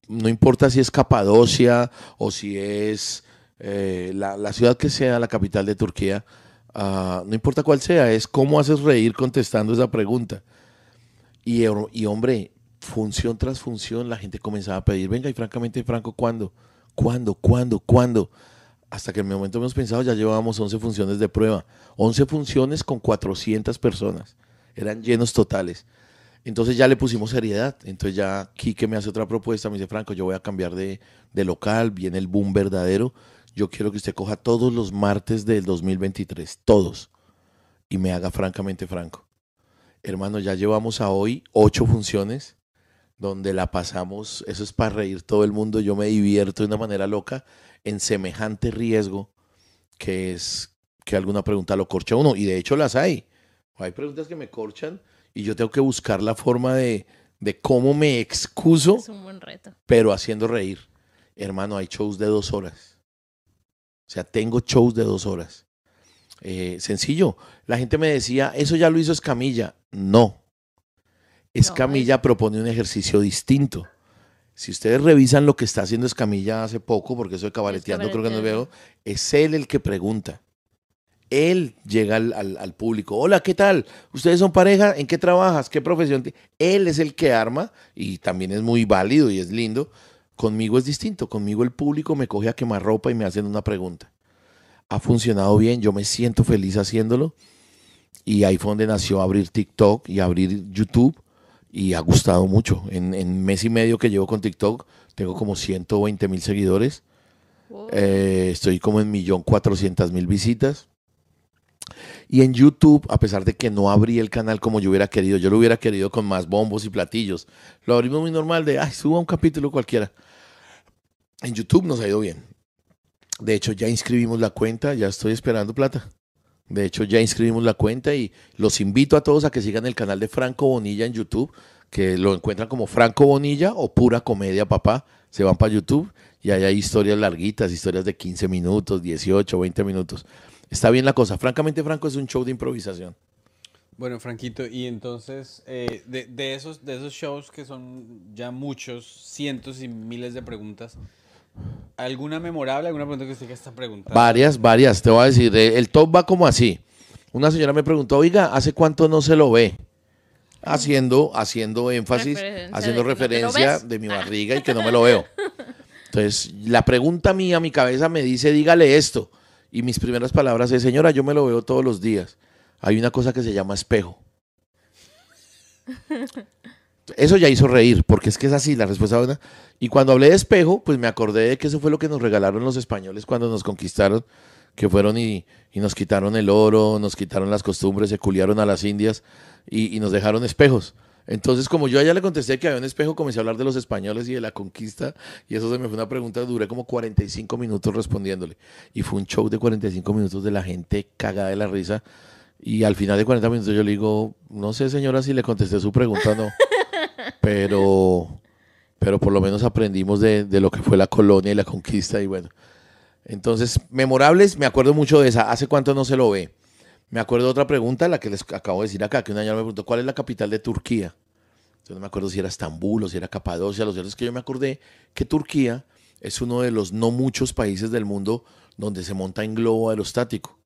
no importa si es Capadocia o si es eh, la, la ciudad que sea la capital de Turquía, ah, no importa cuál sea, es cómo haces reír contestando esa pregunta. Y, y, hombre, función tras función, la gente comenzaba a pedir, venga, y francamente, Franco, ¿cuándo? ¿Cuándo? ¿Cuándo? ¿Cuándo? Hasta que en el momento hemos pensado, ya llevábamos 11 funciones de prueba. 11 funciones con 400 personas. Eran llenos totales. Entonces ya le pusimos seriedad. Entonces ya Quique me hace otra propuesta. Me dice, Franco, yo voy a cambiar de, de local. Viene el boom verdadero. Yo quiero que usted coja todos los martes del 2023. Todos. Y me haga francamente franco. Hermano, ya llevamos a hoy ocho funciones donde la pasamos. Eso es para reír todo el mundo. Yo me divierto de una manera loca en semejante riesgo que es que alguna pregunta lo corcha uno. Y de hecho las hay. Hay preguntas que me corchan y yo tengo que buscar la forma de, de cómo me excuso, Es un buen reto. pero haciendo reír. Hermano, hay shows de dos horas. sea, tengo shows de dos horas. Eh, sencillo. La gente me decía, eso ya lo hizo Escamilla. No. Escamilla propone un ejercicio distinto. Si ustedes revisan lo que está haciendo Escamilla hace poco, porque eso de cabareteando creo que no veo, es él el que pregunta. Él llega al, al, público. Hola, ¿qué tal? ¿Ustedes son pareja? ¿En qué trabajas? ¿Qué profesión? Él es el que arma y también es muy válido y es lindo. Conmigo es distinto. Conmigo el público me coge a quemar ropa y me hacen una pregunta. Ha funcionado bien, yo me siento feliz haciéndolo. Y ahí fue donde nació abrir TikTok y abrir YouTube y ha gustado mucho. En, en mes y medio que llevo con TikTok, tengo como 120 mil seguidores. Eh, estoy como en millón cuatrocientas mil visitas. Y en YouTube, a pesar de que no abrí el canal como yo hubiera querido, yo lo hubiera querido con más bombos y platillos. Lo abrimos muy normal de, ay, suba un capítulo cualquiera. En YouTube nos ha ido bien. De hecho, ya inscribimos la cuenta, ya estoy esperando plata. De hecho, ya inscribimos la cuenta y los invito a todos a que sigan el canal de Franco Bonilla en YouTube, que lo encuentran como Franco Bonilla o Pura Comedia Papá. Se van para YouTube y ahí hay historias larguitas, historias de 15 minutos, 18, 20 minutos. Está bien la cosa. Francamente, Franco es un show de improvisación. Bueno, Franquito, y entonces, eh, de, esos, de esos shows que son ya muchos, cientos y miles de preguntas, ¿alguna memorable, alguna pregunta que usted que está preguntando? Varias, varias, te voy a decir. Eh, el top va como así. Una señora me preguntó, oiga, ¿hace cuánto no se lo ve? Haciendo, haciendo énfasis, haciendo referencia de mi barriga y que no me lo veo. Entonces, la pregunta mía, mi cabeza me dice, dígale esto. Y mis primeras palabras es, señora, yo me lo veo todos los días. Hay una cosa que se llama espejo. Eso ya hizo reír, porque es que es así la respuesta. Y cuando hablé de espejo, pues me acordé de que eso fue lo que nos regalaron los españoles cuando nos conquistaron, que fueron y, nos quitaron el oro, nos quitaron las costumbres, se culiaron a las indias y nos dejaron espejos. Entonces, como yo allá le contesté que había un espejo, comencé a hablar de los españoles y de la conquista, y eso se me fue una pregunta, duré como 45 minutos respondiéndole. Y fue un show de 45 minutos de la gente cagada de la risa. Y al final de 40 minutos yo le digo, no sé señora si le contesté su pregunta o no, pero, pero por lo menos aprendimos de, de lo que fue la colonia y la conquista y bueno. Entonces, memorables, me acuerdo mucho de esa. ¿Hace cuánto no se lo ve? Me acuerdo de otra pregunta, la que les acabo de decir acá, que un año me preguntó, ¿cuál es la capital de Turquía? Yo no me acuerdo si era Estambul o si era Capadocia. Lo cierto es que yo me acordé que Turquía es uno de los no muchos países del mundo donde se monta en globo aerostático.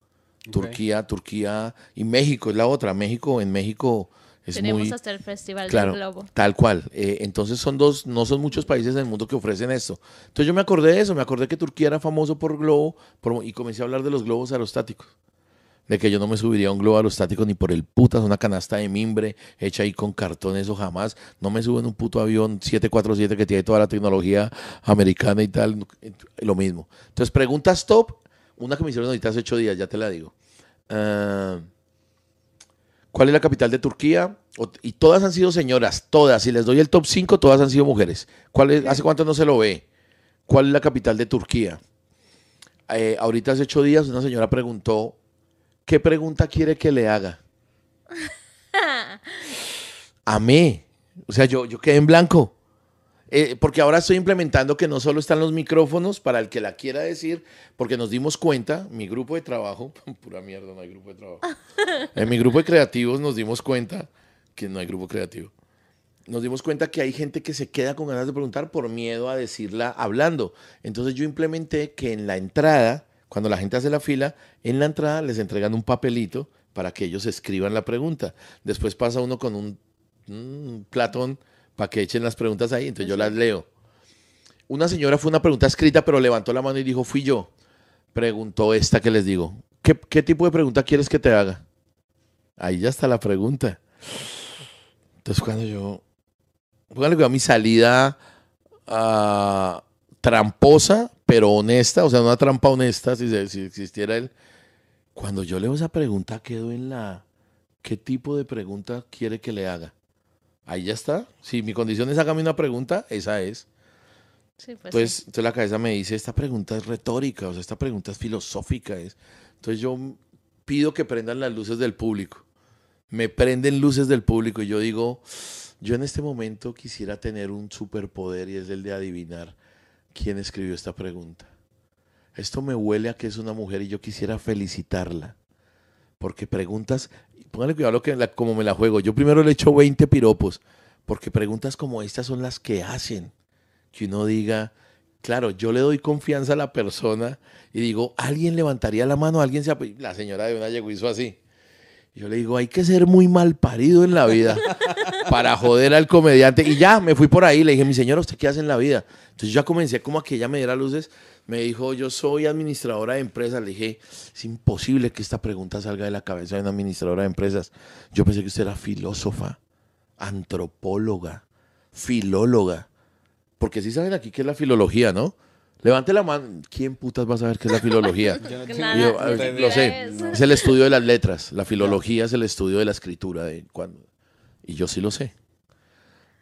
Turquía, Turquía y México es la otra. México, en México es Tenemos hasta el Festival del Globo. Tal cual. Eh, entonces son dos, no son muchos países del mundo que ofrecen esto. Entonces yo me acordé de eso, me acordé que Turquía era famoso por globo y comencé a hablar de los globos aerostáticos de que yo no me subiría a un globo aerostático ni por el putas, una canasta de mimbre hecha ahí con cartón, eso jamás. No me subo en un puto avión 747 que tiene toda la tecnología americana y tal, lo mismo. Entonces, preguntas top, una que me hicieron ahorita hace ocho días, ya te la digo. Ah, ¿Cuál es la capital de Turquía? Y todas han sido señoras, todas. Si les doy el top 5, todas han sido mujeres. ¿Cuál es, ¿Hace cuánto no se lo ve? ¿Cuál es la capital de Turquía? Eh, ahorita hace ocho días una señora preguntó ¿Qué pregunta quiere que le haga? A mí. O sea, yo, yo quedé en blanco. Eh, porque ahora estoy implementando que no solo están los micrófonos para el que la quiera decir, porque nos dimos cuenta, mi grupo de trabajo, pura mierda, no hay grupo de trabajo. En mi grupo de creativos nos dimos cuenta que no hay grupo creativo. Nos dimos cuenta que hay gente que se queda con ganas de preguntar por miedo a decirla hablando. Entonces yo implementé que en la entrada cuando la gente hace la fila, en la entrada les entregan un papelito para que ellos escriban la pregunta. Después pasa uno con un, platón para que echen las preguntas ahí, entonces yo las leo. Una señora fue una pregunta escrita, pero levantó la mano y dijo, fui yo. Preguntó esta que les digo, ¿qué, qué tipo de pregunta quieres que te haga? Ahí ya está la pregunta. Entonces cuando yo, póngale a mi salida uh, tramposa, pero honesta, o sea, una trampa honesta, si, si existiera él. Cuando yo leo esa pregunta, quedo en la. ¿Qué tipo de pregunta quiere que le haga? Ahí ya está. Si mi condición es hágame una pregunta, esa es. Sí, pues entonces, entonces la cabeza me dice, esta pregunta es retórica, o sea, esta pregunta es filosófica. Es. Entonces yo pido que prendan las luces del público. Me prenden luces del público y yo digo, yo en este momento quisiera tener un superpoder y es el de adivinar quién escribió esta pregunta. esto me huele a que es una mujer y yo quisiera felicitarla. Porque preguntas, póngale cuidado lo que, como me la juego. Yo primero le echo 20 piropos, porque preguntas como estas son las que hacen. Que uno diga, claro, yo le doy confianza a la persona y digo, alguien levantaría la mano, alguien se... ape-". La señora de una llegó hizo así. Yo le digo, hay que ser muy mal parido en la vida para joder al comediante. Y ya, me fui por ahí, le dije, mi señora, ¿usted qué hace en la vida? Entonces yo ya comencé como a que ella me diera luces. Me dijo, yo soy administradora de empresas. Le dije, es imposible que esta pregunta salga de la cabeza de una administradora de empresas. Yo pensé que usted era filósofa, antropóloga, filóloga. Porque sí saben aquí qué es la filología, ¿no? Levante la mano. ¿Quién putas va a saber qué es la filología? Yo no nada, lo sé. es. Es el estudio de las letras. La filología es el estudio de la escritura. De cuando, y yo sí lo sé.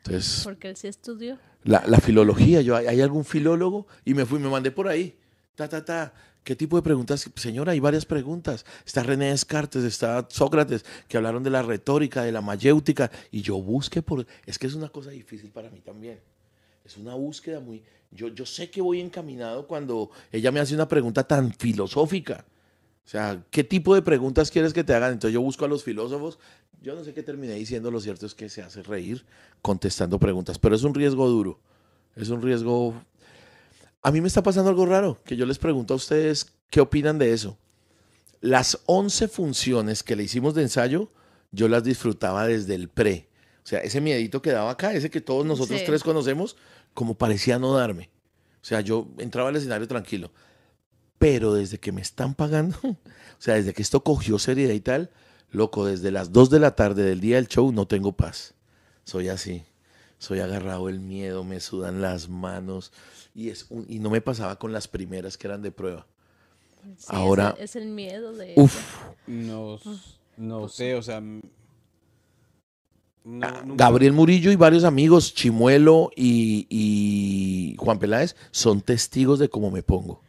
Entonces, Porque él sí estudió. la, la filología, yo, ¿hay, hay algún filólogo? Y me fui, me mandé por ahí. Ta, ta, ta. ¿Qué tipo de preguntas? Señora, hay varias preguntas. Está René Descartes, está Sócrates, que hablaron de la retórica, de la mayéutica. Y yo busqué por... Es que es una cosa difícil para mí también. Es una búsqueda muy... Yo, yo sé que voy encaminado cuando ella me hace una pregunta tan filosófica. O sea, ¿qué tipo de preguntas quieres que te hagan? Entonces yo busco a los filósofos. Yo no sé qué terminé diciendo, lo cierto es que se hace reír contestando preguntas, pero es un riesgo duro. Es un riesgo... A mí me está pasando algo raro, que yo les pregunto a ustedes qué opinan de eso. Las 11 funciones que le hicimos de ensayo, yo las disfrutaba desde el pre. O sea, ese miedito que daba acá, ese que todos nosotros Sí. tres conocemos, como parecía no darme. O sea, yo entraba al escenario tranquilo. Pero desde que me están pagando, o sea, desde que esto cogió seriedad y tal, loco, desde las 2 de la tarde del día del show no tengo paz. Soy así. Soy agarrado el miedo, me sudan las manos. Y, es un- y no me pasaba con las primeras que eran de prueba. Sí, Ahora- Es el, es el miedo de. Uf, No, no sé, o sea. no- Ah, Gabriel Murillo y varios amigos, Chimuelo y, y Juan Peláez, son testigos de cómo me pongo.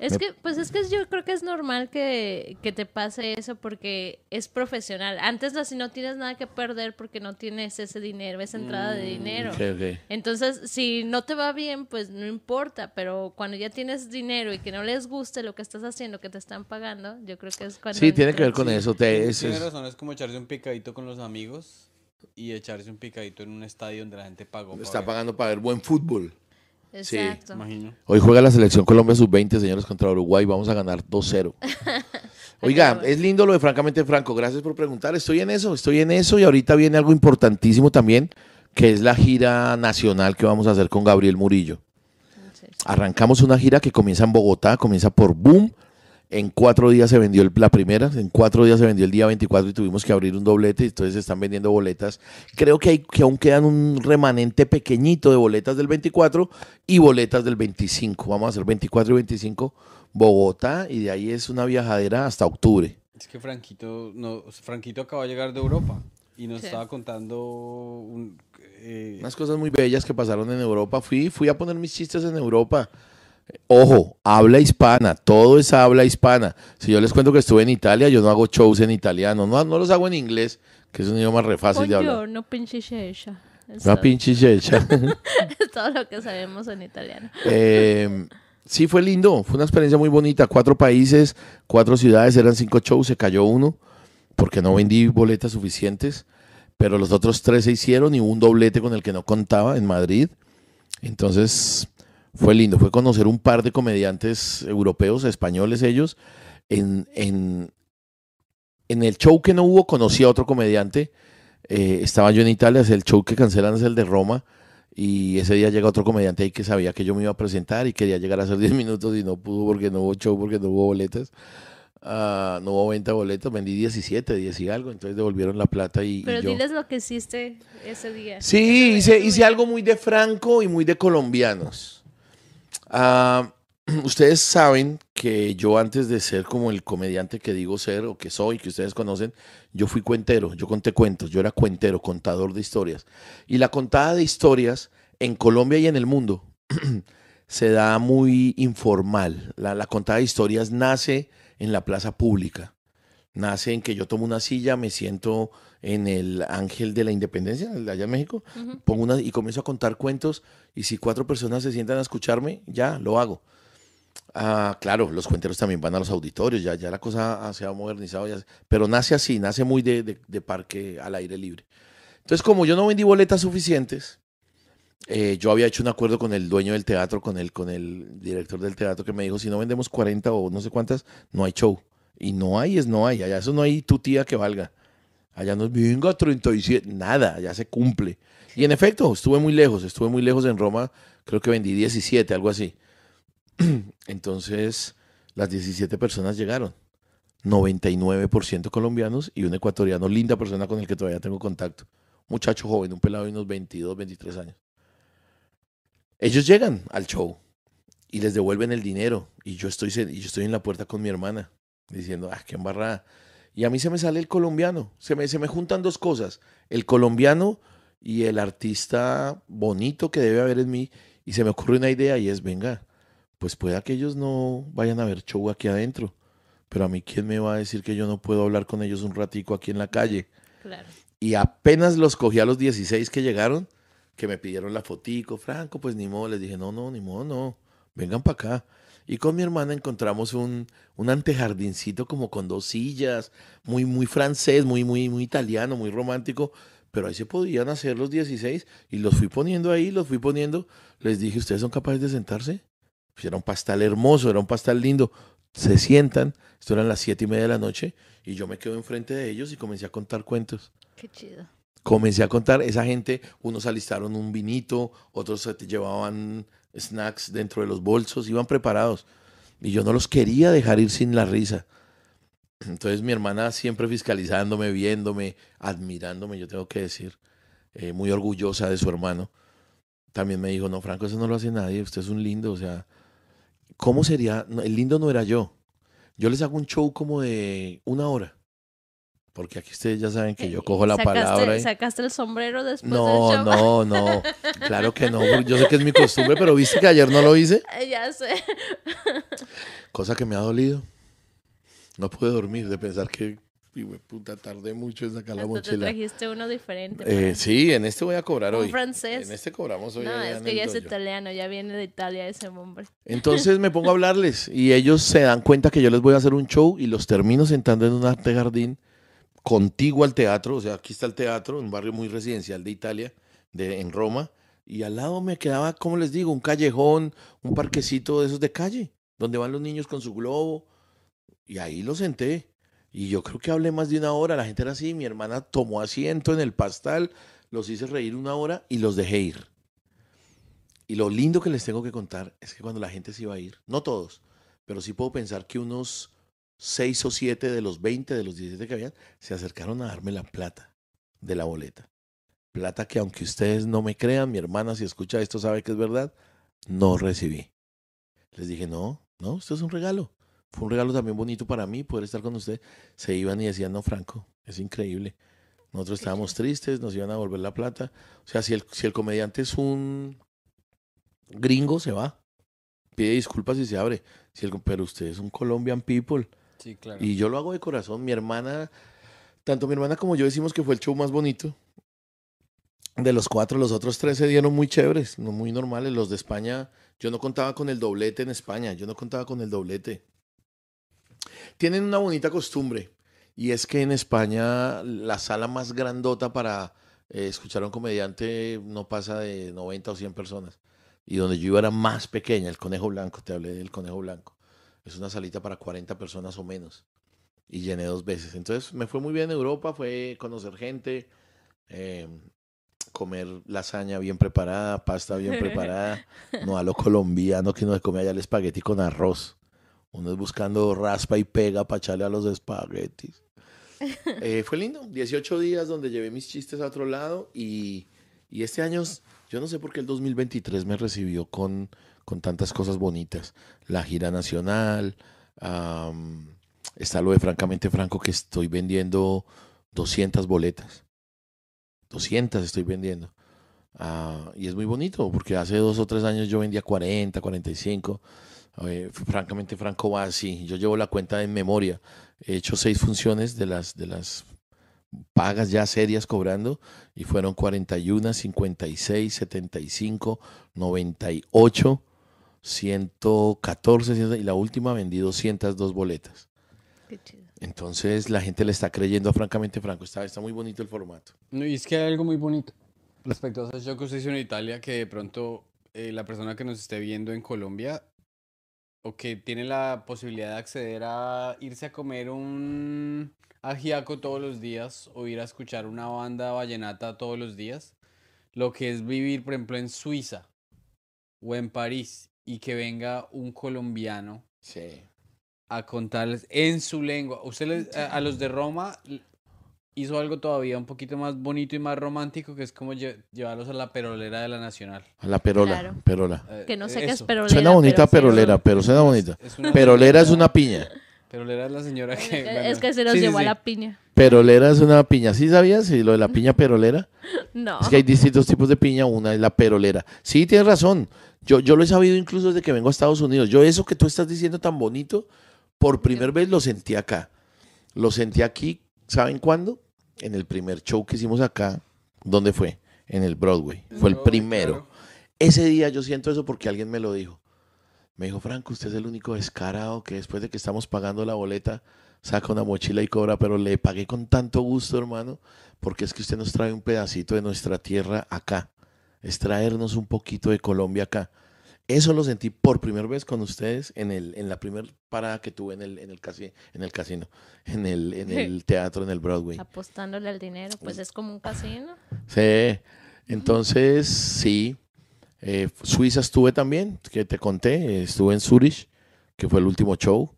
Es Me- que, pues es que yo creo que es normal que, que te pase eso porque es profesional. Antes así no tienes nada que perder porque no tienes ese dinero, esa entrada de dinero. Mm, ok. Entonces, si no te va bien, pues no importa, pero cuando ya tienes dinero y que no les guste lo que estás haciendo, que te están pagando, yo creo que es cuando... Sí, tiene que ver con eso. te- es- razón, es como echarse un picadito con los amigos y echarse un picadito en un estadio donde la gente pagó. para está ver. pagando para ver buen fútbol. Sí, Exacto. Imagino. Hoy juega la selección Colombia sub-20, señores, contra Uruguay. Vamos a ganar 2-0. Oiga, es lindo lo de Francamente Franco. Gracias por preguntar. Estoy en eso, estoy en eso. Y ahorita viene algo importantísimo también, que es la gira nacional que vamos a hacer con Gabriel Murillo. Sí. Arrancamos una gira que comienza en Bogotá, comienza por Boom. En cuatro días se vendió el- la primera, en cuatro días se vendió el día 24 y tuvimos que abrir un doblete, entonces se están vendiendo boletas. Creo que, hay, que aún quedan un remanente pequeñito de boletas del 24 y boletas del 25. Vamos a hacer 24 y 25 Bogotá y de ahí es una viajadera hasta octubre. Es que Franquito, no, Franquito acaba de llegar de Europa y nos Sí. estaba contando un, eh, Unas cosas muy bellas que pasaron en Europa. Fui, fui a poner mis chistes en Europa. Ojo, habla hispana, todo es habla hispana. Si yo les cuento que estuve en Italia, yo no hago shows en italiano, no, no los hago en inglés, que es un idioma re fácil de hablar. Buongiorno, princesa. Es Una pinche checha. es todo lo que sabemos en italiano. Eh, sí, fue lindo, fue una experiencia muy bonita. Cuatro países, cuatro ciudades, eran cinco shows, se cayó uno porque no vendí boletas suficientes, pero los otros tres se hicieron y hubo un doblete con el que no contaba en Madrid. Entonces fue lindo, fue conocer un par de comediantes europeos, españoles ellos. En, en, en el show que no hubo conocí a otro comediante. Eh, estaba yo en Italia, el show que cancelan es el de Roma. Y ese día llega otro comediante ahí que sabía que yo me iba a presentar y quería llegar a hacer 10 minutos y no pudo porque no hubo show, porque no hubo boletas. Ah, no hubo venta de boletas, vendí 17, 10 y algo, entonces devolvieron la plata y, y Pero yo... diles lo que hiciste ese día. Sí, hice, hice algo muy de Franco y muy de colombianos. Ah, ustedes saben que yo antes de ser como el comediante que digo ser o que soy, que ustedes conocen, yo fui cuentero, yo conté cuentos, yo era cuentero, contador de historias. Y la contada de historias en Colombia y en el mundo se da muy informal. La, la contada de historias nace en la plaza pública. Nace en que yo tomo una silla, me siento en el Ángel de la Independencia, allá en México, Ujú. pongo una y comienzo a contar cuentos y si cuatro personas se sientan a escucharme, ya lo hago. Ah, claro, los cuenteros también van a los auditorios, ya, ya la cosa se ha modernizado, ya- pero nace así, nace muy de, de- de parque al aire libre. Entonces, como yo no vendí boletas suficientes, eh, yo había hecho un acuerdo con el dueño del teatro, con el, con el director del teatro, que me dijo, si no vendemos 40 o no sé cuántas, no hay show. Y no hay, es no hay, allá eso no hay tu tía que valga. Allá no es, venga, 37, nada, ya se cumple. Y en efecto, estuve muy lejos, estuve muy lejos en Roma, creo que vendí 17, algo así. Entonces, las 17 personas llegaron. 99% colombianos y un ecuatoriano, linda persona con el que todavía tengo contacto. Muchacho joven, un pelado de unos 22, 23 años. Ellos llegan al show y les devuelven el dinero. Y yo estoy, y yo estoy en la puerta con mi hermana diciendo, ah, qué embarrada. Y a mí se me sale el colombiano. Se me, se me juntan dos cosas. El colombiano y el artista bonito que debe haber en mí. Y se me ocurre una idea y es, venga, pues pueda que ellos no vayan a ver show aquí adentro. Pero a mí, ¿quién me va a decir que yo no puedo hablar con ellos un ratico aquí en la calle? Claro. Y apenas los cogí a los 16 que llegaron, que me pidieron la fotico, Franco, pues ni modo, les dije, no, no, ni modo, no, vengan para acá. Y con mi hermana encontramos un, un antejardincito como con dos sillas, muy, muy francés, muy, muy, muy italiano, muy romántico, pero ahí se podían hacer los 16 y los fui poniendo ahí, los fui poniendo. Les dije, ¿ustedes son capaces de sentarse? Pues era un pastel hermoso, era un pastel lindo. Se sientan, esto eran las siete y media de la noche, y yo me quedo enfrente de ellos y comencé a contar cuentos Qué chido. comencé a contar, esa gente, unos alistaron un vinito, otros se te llevaban snacks dentro de los bolsos, iban preparados. Y yo no los quería dejar ir sin la risa. Entonces mi hermana siempre fiscalizándome, viéndome, admirándome, yo tengo que decir, eh, muy orgullosa de su hermano. También me dijo, no, Franco, eso no lo hace nadie, usted es un lindo, o sea, ¿cómo sería? No, el lindo no era yo. Yo les hago un show como de una hora. Porque aquí ustedes ya saben que yo cojo la Eh, ¿Sacaste- palabra. y- ¿Sacaste el sombrero después no, del show? no, no. Claro que no. Yo sé que es mi costumbre, pero viste que ayer no lo hice. ya sé. Cosa que me ha dolido. No pude dormir de pensar que, puta, tardé mucho en sacar la Hasta te mochila. trajiste uno diferente. Eh, para- sí, en este voy a cobrar Un hoy. francés. En este cobramos hoy. no, es que ya es italiano, ya viene de Italia ese hombre. Entonces me pongo a hablarles y ellos se dan cuenta que yo les voy a hacer un show y los termino sentando en un arte jardín contigo al teatro. O sea, aquí está el teatro, un barrio muy residencial de Italia, de, en Roma. Y al lado me quedaba, como les digo, un callejón, un parquecito de esos de calle, donde van los niños con su globo. Y ahí lo senté. Y yo creo que hablé más de una hora. La gente era así. Mi hermana tomó asiento en el pastal, los hice reír una hora y los dejé ir. Y lo lindo que les tengo que contar es que cuando la gente se iba a ir, no todos, pero sí puedo pensar que unos 6 o 7 de los 20, de los 17 que habían, se acercaron a darme la plata de la boleta. Plata que aunque ustedes no me crean, mi hermana si escucha esto sabe que es verdad, no recibí. Les dije, no, no, esto es un regalo. Fue un regalo también bonito para mí poder estar con usted. Se iban y decían, no, Franco, es increíble. Nosotros estábamos tristes, nos iban a volver la plata. O sea, si el, si el comediante es un gringo, se va. Pide disculpas y se abre. Si el, pero usted es un Colombian people. Sí, claro. Y yo lo hago de corazón. Mi hermana, tanto mi hermana como yo decimos que fue el show más bonito. De los cuatro, los otros tres se dieron muy chéveres, muy normales. Los de España, yo no contaba con el doblete en España, yo no contaba con el doblete. Tienen una bonita costumbre y es que en España la sala más grandota para eh, escuchar a un comediante no pasa de 90 o 100 personas. Y donde yo iba era más pequeña, el Conejo Blanco, te hablé del Conejo Blanco. Es una salita para 40 personas o menos. Y llené dos veces. Entonces me fue muy bien en Europa, fue conocer gente, eh, comer lasaña bien preparada, pasta bien preparada, no a lo colombiano que uno se come allá el espagueti con arroz. Uno es buscando raspa y pega para echarle a los espaguetis. Eh, fue lindo, 18 días donde llevé mis chistes a otro lado y, y este año, yo no sé por qué el 2023 me recibió con, con tantas cosas bonitas. La gira nacional, está lo de Francamente Franco que estoy vendiendo 200 boletas. 200 estoy vendiendo. Ah, y es muy bonito porque hace dos o tres años yo vendía 40, 45. Eh, francamente, Franco va así. Yo llevo la cuenta en memoria. He hecho seis funciones de las, de las pagas ya serias cobrando y fueron 41, 56, 75, 98, 114 100, y la última vendí 202 boletas. Qué chido. Entonces la gente le está creyendo a Francamente Franco. Está, está muy bonito el formato. No, y es que hay algo muy bonito respecto a ese show que usted hizo en Italia, que de pronto eh, la persona que nos esté viendo en Colombia o que tiene la posibilidad de acceder a irse a comer un ajiaco todos los días o ir a escuchar una banda vallenata todos los días, lo que es vivir, por ejemplo, en Suiza o en París y que venga un colombiano Sí. a contarles en su lengua. Usted les- a, a los de Roma hizo algo todavía un poquito más bonito y más romántico, que es como lle- llevarlos a la perolera de la Nacional. A la perola. Claro. Perola. Eh, Que no sé qué es perolera. Suena bonita pero- perolera, pero suena bonita. Es una Perolera es una piña. Perolera es la señora que... Es bueno, que se los sí, sí, llevó a sí. la piña. Perolera es una piña. ¿Sí sabías? Sí, lo de la piña perolera. No. Es que hay distintos tipos de piña, una es la perolera. Sí, tienes razón. Yo, yo lo he sabido incluso desde que vengo a Estados Unidos. Yo eso que tú estás diciendo tan bonito, por primera vez lo sentí acá. Lo sentí aquí, ¿saben cuándo? En el primer show que hicimos acá. ¿Dónde fue? En el Broadway. Fue el primero. Ese día yo siento eso porque alguien me lo dijo. Me dijo, Franco, usted es el único descarado que después de que estamos pagando la boleta, saca una mochila y cobra, pero le pagué con tanto gusto, hermano, porque es que usted nos trae un pedacito de nuestra tierra acá. Es traernos un poquito de Colombia acá. Eso lo sentí por primera vez con ustedes en, el, en la primera parada que tuve en el, en el, casi, en el casino, en el, en el teatro, en el Broadway. Apostándole al dinero, pues es como un casino. Sí, entonces sí. Eh, Suiza estuve también, que te conté, estuve en Zurich, que fue el último show,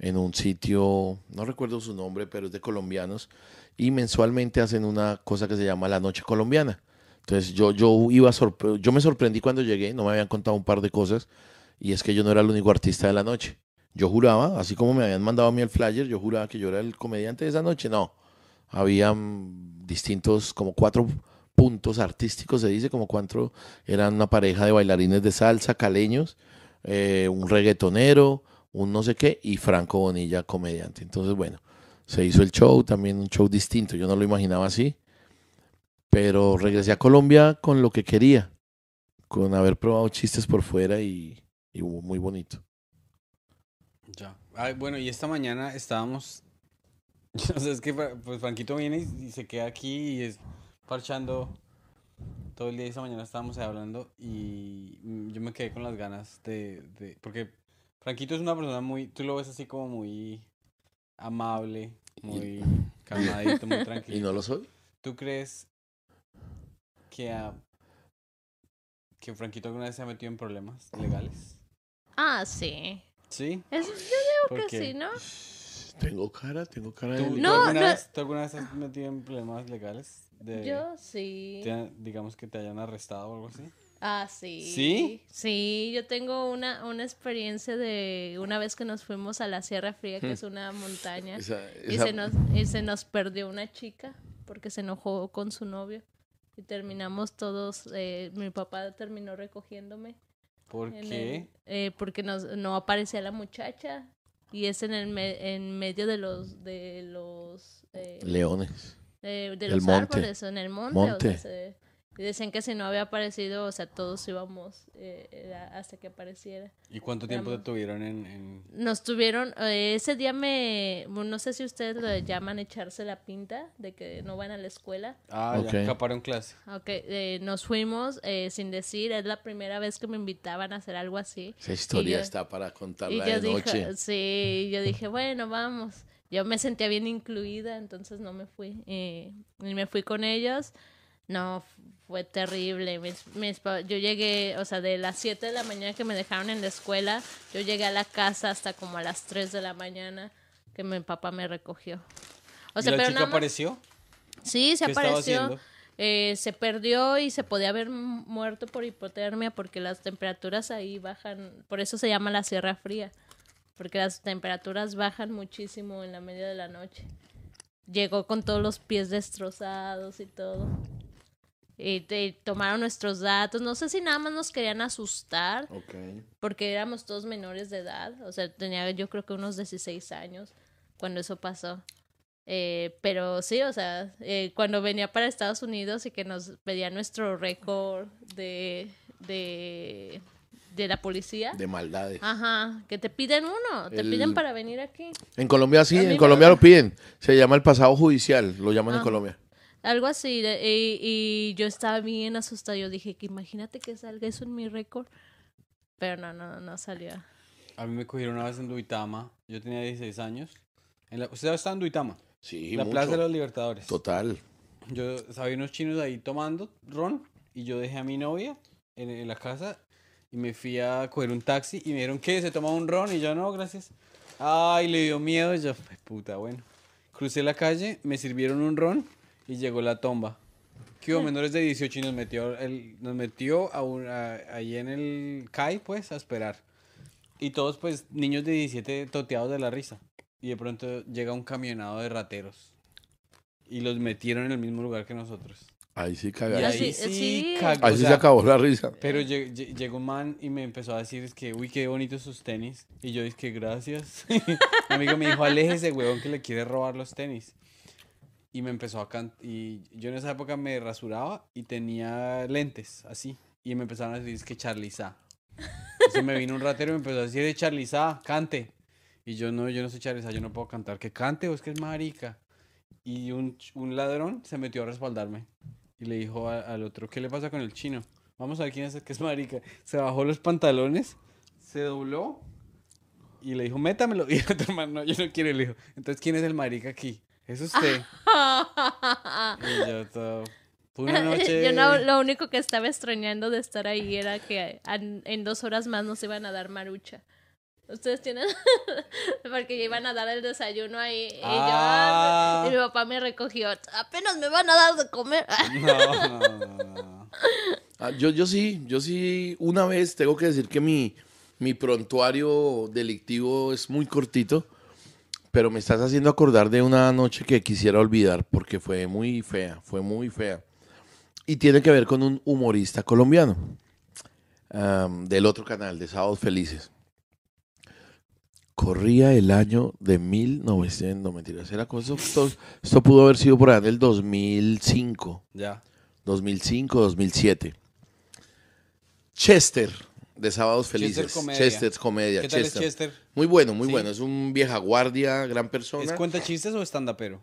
en un sitio, no recuerdo su nombre, pero es de colombianos, y mensualmente hacen una cosa que se llama la Noche Colombiana. Entonces yo, yo, iba yo me sorprendí cuando llegué, no me habían contado un par de cosas, y es que yo no era el único artista de la noche. Yo juraba, así como me habían mandado a mí el flyer, yo juraba que yo era el comediante de esa noche. No, habían distintos, como cuatro puntos artísticos, se dice, como cuatro, eran una pareja de bailarines de salsa, caleños, eh, un reggaetonero, un no sé qué, y Franco Bonilla, comediante. Entonces, bueno, se hizo el show, también un show distinto, yo no lo imaginaba así, pero regresé a Colombia con lo que quería, con haber probado chistes por fuera y, y hubo muy bonito. Ya. Ay, bueno, y esta mañana estábamos. O sea, es que pues Franquito viene y, y se queda aquí y es parchando todo el día. y Esta mañana estábamos ahí hablando y mm, yo me quedé con las ganas de, de. Porque Franquito es una persona muy. Tú lo ves así como muy amable, muy calmadito, muy ¿Y tranquilo. no lo soy? ¿Tú crees que, a- que Franquito alguna vez se ha metido en problemas legales? Ah, sí. ¿Sí? Es- yo digo ¿Por que qué? sí, ¿no? Tengo cara, tengo cara ¿Tú, de... tú No, alguna no. Vez, ¿Tú alguna vez has metido en problemas legales? De, Yo sí. te digamos que te hayan arrestado o algo así. Ah, sí. ¿Sí? Sí, yo tengo una, una experiencia de una vez que nos fuimos a la Sierra Fría, que es una montaña, Esa- y, se nos, y se nos perdió una chica porque se enojó con su novio. Y terminamos todos, eh, mi papá terminó recogiéndome. ¿Por qué? el- eh, porque nos, no aparecía la muchacha. Y es en el me- en medio de los de los eh, Leones. eh, de El los monte. árboles en el monte. Monte. O sea, se- y decían que si no había aparecido, o sea, todos íbamos eh, hasta que apareciera. ¿Y cuánto tiempo te tuvieron en, en- Nos tuvieron, eh, ese día me, bueno, no sé si ustedes lo llaman echarse la pinta, de que no van a la escuela. Ah, Ok. ya, escaparon clase. Ok, eh, nos fuimos eh, sin decir, es la primera vez que me invitaban a hacer algo así. Esa historia yo- está para contarla de noche. dije, sí, yo dije, bueno, vamos. Yo me sentía bien incluida, entonces no me fui. eh, y me fui con ellos. No, fue terrible. Mis- mis yo llegué, o sea, de las 7 de la mañana que me dejaron en la escuela, yo llegué a la casa hasta como a las 3 de la mañana que mi papá me recogió. O ¿Y sea, la pero chica nada más- apareció? Sí, se ¿Qué estaba apareció. Eh, se perdió y se podía haber mu- muerto por hipotermia porque las temperaturas ahí bajan, por eso se llama la Sierra Fría, porque las temperaturas bajan muchísimo en la media de la noche. Llegó con todos los pies destrozados y todo. Y te- tomaron nuestros datos. No sé si nada más nos querían asustar porque éramos todos menores de edad, o sea, tenía yo creo que unos 16 años cuando eso pasó. Eh, pero sí, o sea, eh, cuando venía para Estados Unidos y que nos pedía nuestro récord de, de, de la policía. De maldades. Ajá, que te piden uno, te El- piden para venir aquí. En Colombia sí, en Colombia lo piden. Se llama el pasado judicial, lo llaman en Ah. Colombia. Algo así, y, y yo estaba bien asustada. Yo dije que imagínate que salga eso en mi récord. Pero no, no, no salió. A mí me cogieron una vez en Duitama. Yo tenía 16 años. En la, usted está en Duitama. Sí, la mucho. Plaza de los Libertadores. Total. Yo sabía unos chinos ahí tomando ron y yo dejé a mi novia en, en la casa y me fui a coger un taxi y me dijeron que se toma un ron y yo no, gracias. Ay, le dio miedo y yo, "Pues, puta, bueno. Crucé la calle, me sirvieron un ron y llegó la tomba. Que hubo menores de 18 y nos metió, el, nos metió a un- a- ahí en el CAI, pues, a esperar. Y todos, pues, niños de 17 toteados de la risa. Y de pronto llega un camionado de rateros. Y los metieron en el mismo lugar que nosotros. Ahí sí cagaron. Ahí sí, sí. cagó, Ahí o sí sea, se acabó la risa. Pero lle- lle- llegó un man y me empezó a decir es que, uy, qué bonitos sus tenis. Y yo dije que gracias. Mi amigo me dijo, aléjese, huevón, que le quiere robar los tenis. Y me empezó a cantar. Y yo en esa época me rasuraba y tenía lentes, así. Y me empezaron a decir es que Charliza. Entonces me vino un ratero y me empezó a decir, Charliza, cante. Y yo no, yo no soy Charliza, yo no puedo cantar. Que cante o es que es marica. Y un, un ladrón se metió a respaldarme. Y le dijo a- al otro, ¿qué le pasa con el chino? Vamos a ver quién es el que es marica. Se bajó los pantalones, se dobló y le dijo, métamelo. Y el otro man, no, yo no quiero. Y le dijo, entonces, ¿quién es el marica aquí? Es usted. y yo todo... Una noche... Yo no, lo único que estaba extrañando de estar ahí era que en dos horas más nos iban a dar marucha. Ustedes tienen. Porque iban a dar el desayuno ahí. Y, Ah. yo, y mi papá me recogió. Apenas me van a dar de comer. No, no, no, no. Ah, yo, yo sí, yo sí, una vez tengo que decir que mi, mi prontuario delictivo es muy cortito, pero me estás haciendo acordar de una noche que quisiera olvidar porque fue muy fea, fue muy fea. Y tiene que ver con un humorista colombiano del otro canal, de Sábados Felices. Corría el año de 1900, no mentiras, era cosa, esto, esto pudo haber sido por allá del 2005. Ya. 2005, 2007. Chester, de Sábados Felices. Comedia. Chester Comedia. ¿Qué tal Chester. es Chester? Muy bueno, muy Sí. bueno. Es un vieja guardia, gran persona. ¿Es cuenta chistes o stand-upero?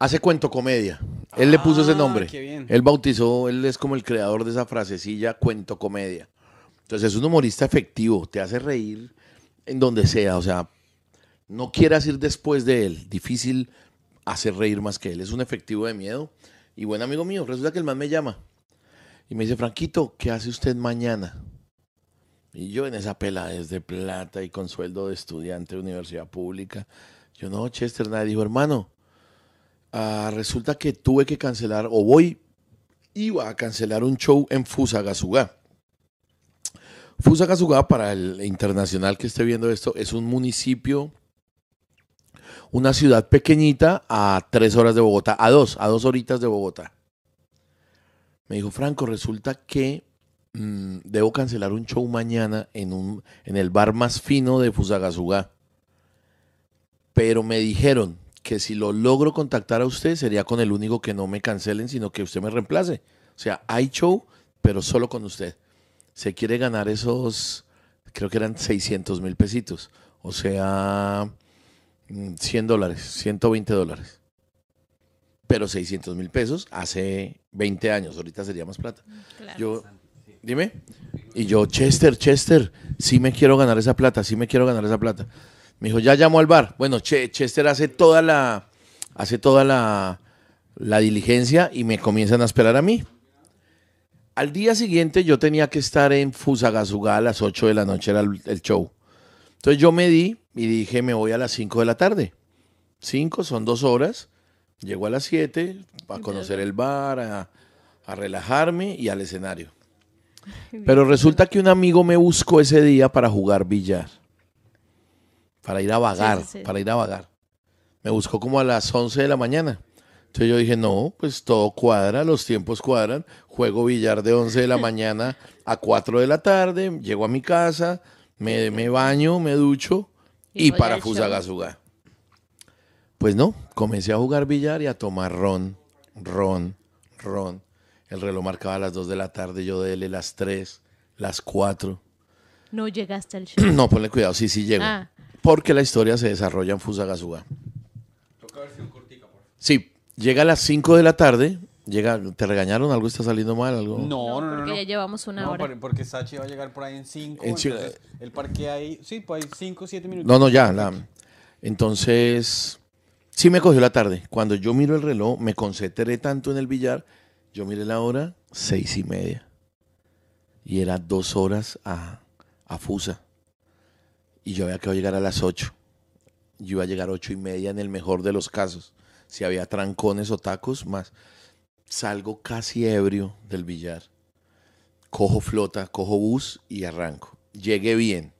Hace cuento comedia. Él le puso ese Ah, nombre. qué bien. Él bautizó, él es como el creador de esa frasecilla, cuento comedia. Entonces es un humorista efectivo, te hace reír en donde sea. O sea, no quieras ir después de él. Difícil hacer reír más que él. Es un efectivo de miedo. Y buen amigo mío, resulta que el man me llama. Y me dice, Franquito, ¿qué hace usted mañana? Y yo en esa pela es de plata y con sueldo de estudiante de universidad pública. Yo no, Chester, nadie dijo, hermano, ah, resulta que tuve que cancelar, o voy, iba a cancelar un show en Fusagasugá. Fusagasugá, para el internacional que esté viendo esto, es un municipio, una ciudad pequeñita a tres horas de Bogotá, a dos, a dos horitas de Bogotá. Me dijo, Franco, resulta que mm, debo cancelar un show mañana en, un, en el bar más fino de Fusagasugá. Pero me dijeron que si lo logro contactar a usted sería con el único que no me cancelen, sino que usted me reemplace. O sea, hay show, pero solo con usted. Se quiere ganar esos, creo que eran 600 mil pesitos. O sea, mm, 100 dólares, 120 dólares. Pero 600 mil pesos hace 20 años, ahorita sería más plata. Claro. Yo, dime. Y yo, Chester, Chester, sí me quiero ganar esa plata, sí me quiero ganar esa plata. Me dijo, ya llamo al bar. Bueno, Che- Chester hace toda la, hace toda la, la diligencia y me comienzan a esperar a mí. Al día siguiente yo tenía que estar en Fusagasugá a las 8 de la noche, era el, el show. Entonces yo me di y dije, me voy a las 5 de la tarde. 5 son dos horas. Llego a las 7 a conocer el bar, a, a relajarme y al escenario. Pero resulta que un amigo me buscó ese día para jugar billar. Para ir a vagar, Sí, sí, sí. para ir a vagar. Me buscó como a las 11 de la mañana. Entonces yo dije, no, pues todo cuadra, los tiempos cuadran. Juego billar de 11 de la mañana a 4 de la tarde, llego a mi casa, me, me baño, me ducho Y y, para. Fusagasugá. Pues no, comencé a jugar billar y a tomar ron, ron, ron. El reloj marcaba las 2 de la tarde, yo dele las 3, las 4. No llegaste al show. No, ponle cuidado, sí, sí llego. Ah. Porque la historia se desarrolla en Fusagasugá. Sí, llega a las 5 de la tarde. Llega, ¿Te regañaron? ¿Algo está saliendo mal? ¿Algo? No, no, no. porque no. ya llevamos una No, hora. por- porque Sachi va a llegar por ahí en 5. En Ciudad- entonces el parque ahí, sí, pues hay 5, 7 minutos. No, no, ya. la- entonces, sí me cogió la tarde. Cuando yo miro el reloj, me concentré tanto en el billar, yo miré la hora, seis y media. Y era dos horas a, a Fusa. Y yo había que llegar a las ocho. Yo iba a llegar a ocho y media en el mejor de los casos. Si había trancones o tacos, más. Salgo casi ebrio del billar. Cojo flota, cojo bus y arranco. Llegué bien.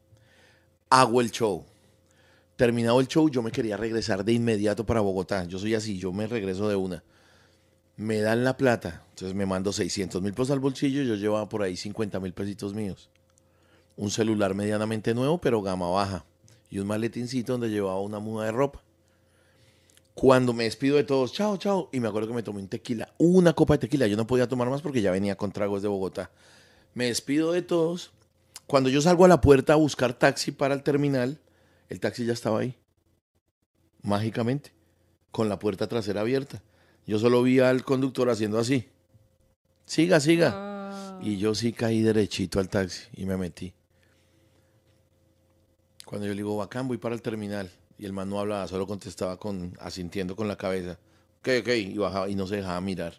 Hago el show. Terminado el show, yo me quería regresar de inmediato para Bogotá. Yo soy así, yo me regreso de una. Me dan la plata, entonces me mando 600 mil pesos al bolsillo. Yo llevaba por ahí 50 mil pesitos míos. Un celular medianamente nuevo, pero gama baja. Y un maletincito donde llevaba una muda de ropa. Cuando me despido de todos, chao, chao. Y me acuerdo que me tomé un tequila, una copa de tequila. Yo no podía tomar más porque ya venía con tragos de Bogotá. Me despido de todos. Cuando yo salgo a la puerta a buscar taxi para el terminal, el taxi ya estaba ahí. Mágicamente. Con la puerta trasera abierta. Yo solo vi al conductor haciendo así. Siga, siga. Ah. Y yo sí caí derechito al taxi y me metí. Cuando yo le digo, bacán, voy para el terminal. Y el man no hablaba, solo contestaba con, asintiendo con la cabeza. Ok, ok, y bajaba y no se dejaba mirar.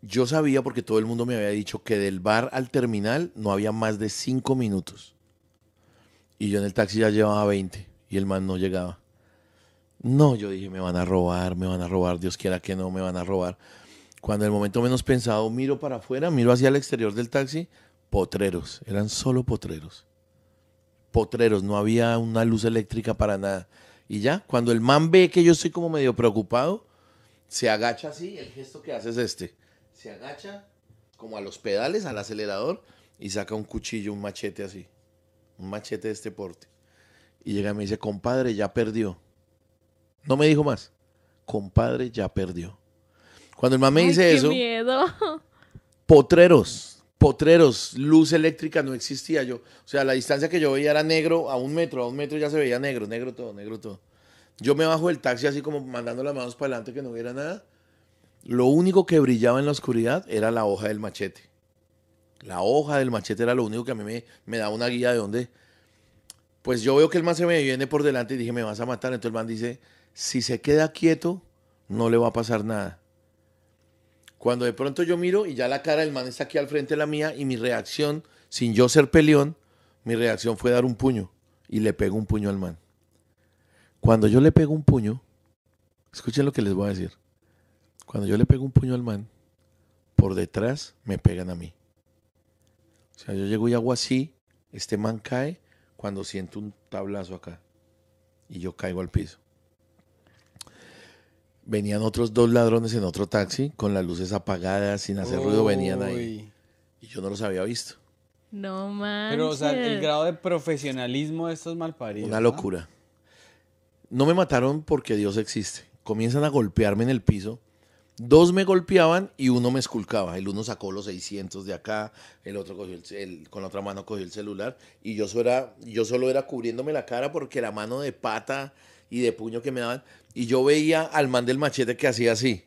Yo sabía porque todo el mundo me había dicho que del bar al terminal no había más de cinco minutos. Y yo en el taxi ya llevaba 20 y el man no llegaba. No, yo dije, me van a robar, me van a robar, Dios quiera que no, me van a robar. Cuando en el momento menos pensado miro para afuera, miro hacia el exterior del taxi, potreros, eran solo potreros. Potreros, no había una luz eléctrica para nada. Y ya, cuando el man ve que yo estoy como medio preocupado, se agacha así, el gesto que hace es este. Se agacha como a los pedales, al acelerador, y saca un cuchillo, un machete así. Un machete de este porte. Y llega y me dice, compadre, ya perdió. No me dijo más. Compadre, ya perdió. Cuando el man me Ay, dice qué eso, miedo. potreros, potreros, luz eléctrica no existía. Yo, o sea, la distancia que yo veía era negro, a un metro, a un metro ya se veía negro, negro todo, negro todo. Yo me bajo del taxi así como mandando las manos para adelante que no hubiera nada. Lo único que brillaba en la oscuridad era la hoja del machete. La hoja del machete era lo único que a mí me, me daba una guía de dónde. Pues yo veo que el man se me viene por delante y dije, me vas a matar. Entonces el man dice, si se queda quieto, no le va a pasar nada. Cuando de pronto yo miro y ya la cara del man está aquí al frente de la mía y mi reacción, sin yo ser peleón, mi reacción fue dar un puño y le pego un puño al man. Cuando yo le pego un puño, escuchen lo que les voy a decir. Cuando yo le pego un puño al man, por detrás me pegan a mí. O sea, yo llego y hago así, este man cae cuando siento un tablazo acá y yo caigo al piso. Venían otros dos ladrones en otro taxi con las luces apagadas, sin hacer ruido, venían ahí. Y yo no los había visto. No manches. Pero, o sea, el grado de profesionalismo de estos malparidos. Una ¿no? locura. No me mataron porque Dios existe. Comienzan a golpearme en el piso. Dos me golpeaban y uno me esculcaba. El uno sacó los 600 de acá, el otro cogió el, el- con la otra mano cogió el celular y yo solo, era, yo solo era cubriéndome la cara porque la mano de pata y de puño que me daban. Y yo veía al man del machete que hacía así.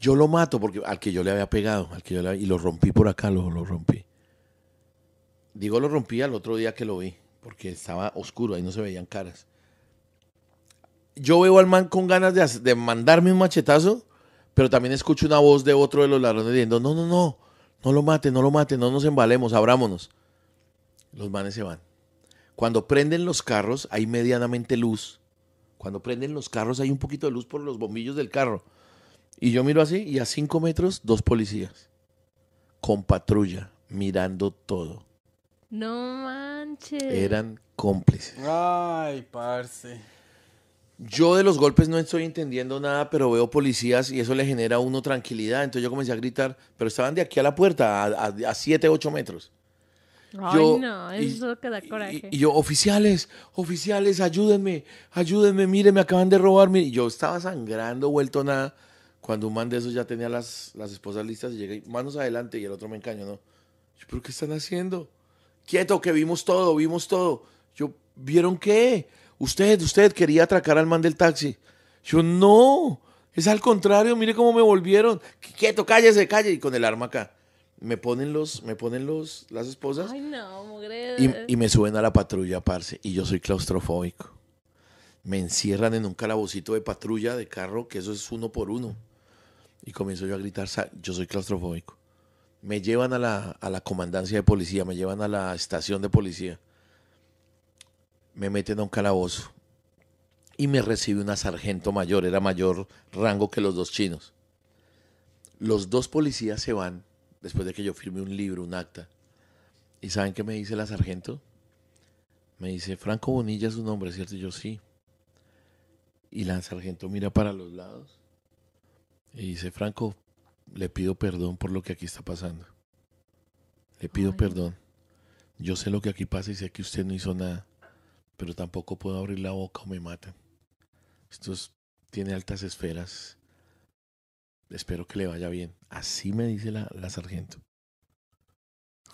Yo lo mato porque al que yo le había pegado, al que yo le había- y lo rompí por acá, lo, lo rompí. Digo lo rompí al otro día que lo vi, porque estaba oscuro, ahí no se veían caras. Yo veo al man con ganas de, de mandarme un machetazo, pero también escucho una voz de otro de los ladrones diciendo, no, no, no, no lo mate, no lo mate, no nos embalemos, abrámonos. Los manes se van. Cuando prenden los carros hay medianamente luz. Cuando prenden los carros hay un poquito de luz por los bombillos del carro. Y yo miro así y a cinco metros dos policías con patrulla mirando todo. No manches. Eran cómplices. Ay, parce. Yo de los golpes no estoy entendiendo nada, pero veo policías y eso le genera a uno tranquilidad. Entonces yo comencé a gritar, pero estaban de aquí a la puerta, a 7, 8 metros. Ay, yo- no, y- eso que da Y- coraje. Y, yo, oficiales, oficiales, ayúdenme, ayúdenme, mire, me acaban de robar. mire". Y yo estaba sangrando, vuelto nada, cuando un man de esos ya tenía las, las esposas listas y llegué, manos adelante, y el otro me encañó, ¿no? Yo, ¿pero qué están haciendo? quieto, que vimos todo, vimos todo. Yo, ¿vieron qué? Usted, usted quería atracar al man del taxi. Yo, no, es al contrario, mire cómo me volvieron. Quieto, cállese, calle. Y con el arma acá. Me ponen los, me ponen los, las esposas Ay, no, mugre. y, y me suben a la patrulla, parce. Y yo soy claustrofóbico. Me encierran en un calabocito de patrulla de carro, que eso es uno por uno. Y comienzo yo a gritar, "Sa- yo soy claustrofóbico. Me llevan a la, a la comandancia de policía, me llevan a la estación de policía. Me meten a un calabozo. Y me recibe una sargento mayor, era mayor rango que los dos chinos. Los dos policías se van después de que yo firme un libro, un acta. ¿Y saben qué me dice la sargento? Me dice, Franco Bonilla es su nombre, ¿cierto? Y yo sí. Y la sargento mira para los lados y dice, Franco, le pido perdón por lo que aquí está pasando. Le pido Ay. perdón. Yo sé lo que aquí pasa y sé que usted no hizo nada, pero tampoco puedo abrir la boca o me matan. Esto es- tiene altas esferas. Espero que le vaya bien. Así me dice la, la sargento.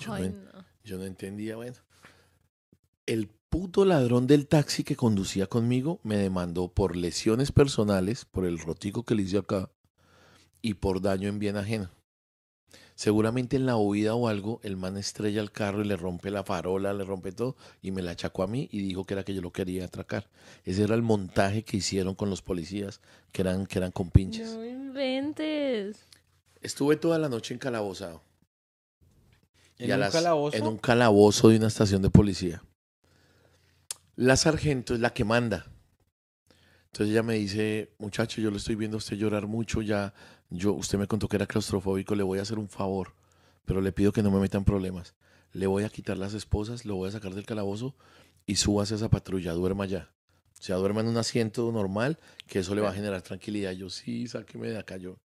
Yo no Ay, en- no. yo no entendía, bueno. El puto ladrón del taxi que conducía conmigo me demandó por lesiones personales, por el rotico que le hice acá, y por daño en bien ajeno. Seguramente en la huida o algo, el man estrella el carro y le rompe la farola, le rompe todo, y me la achacó a mí y dijo que era que yo lo quería atracar. Ese era el montaje que hicieron con los policías, que eran, que eran compinches. No inventes. Estuve toda la noche encalabozado. ¿En y un las- calabozo? En un calabozo de una estación de policía. La sargento es la que manda. Entonces ella me dice, muchacho, yo le estoy viendo a usted llorar mucho, ya, yo, usted me contó que era claustrofóbico, le voy a hacer un favor, pero le pido que no me metan problemas. Le voy a quitar las esposas, lo voy a sacar del calabozo y subas a esa patrulla, duerma ya. O sea, duerma en un asiento normal, que eso le va a generar tranquilidad. Yo, sí, sáqueme de acá, yo.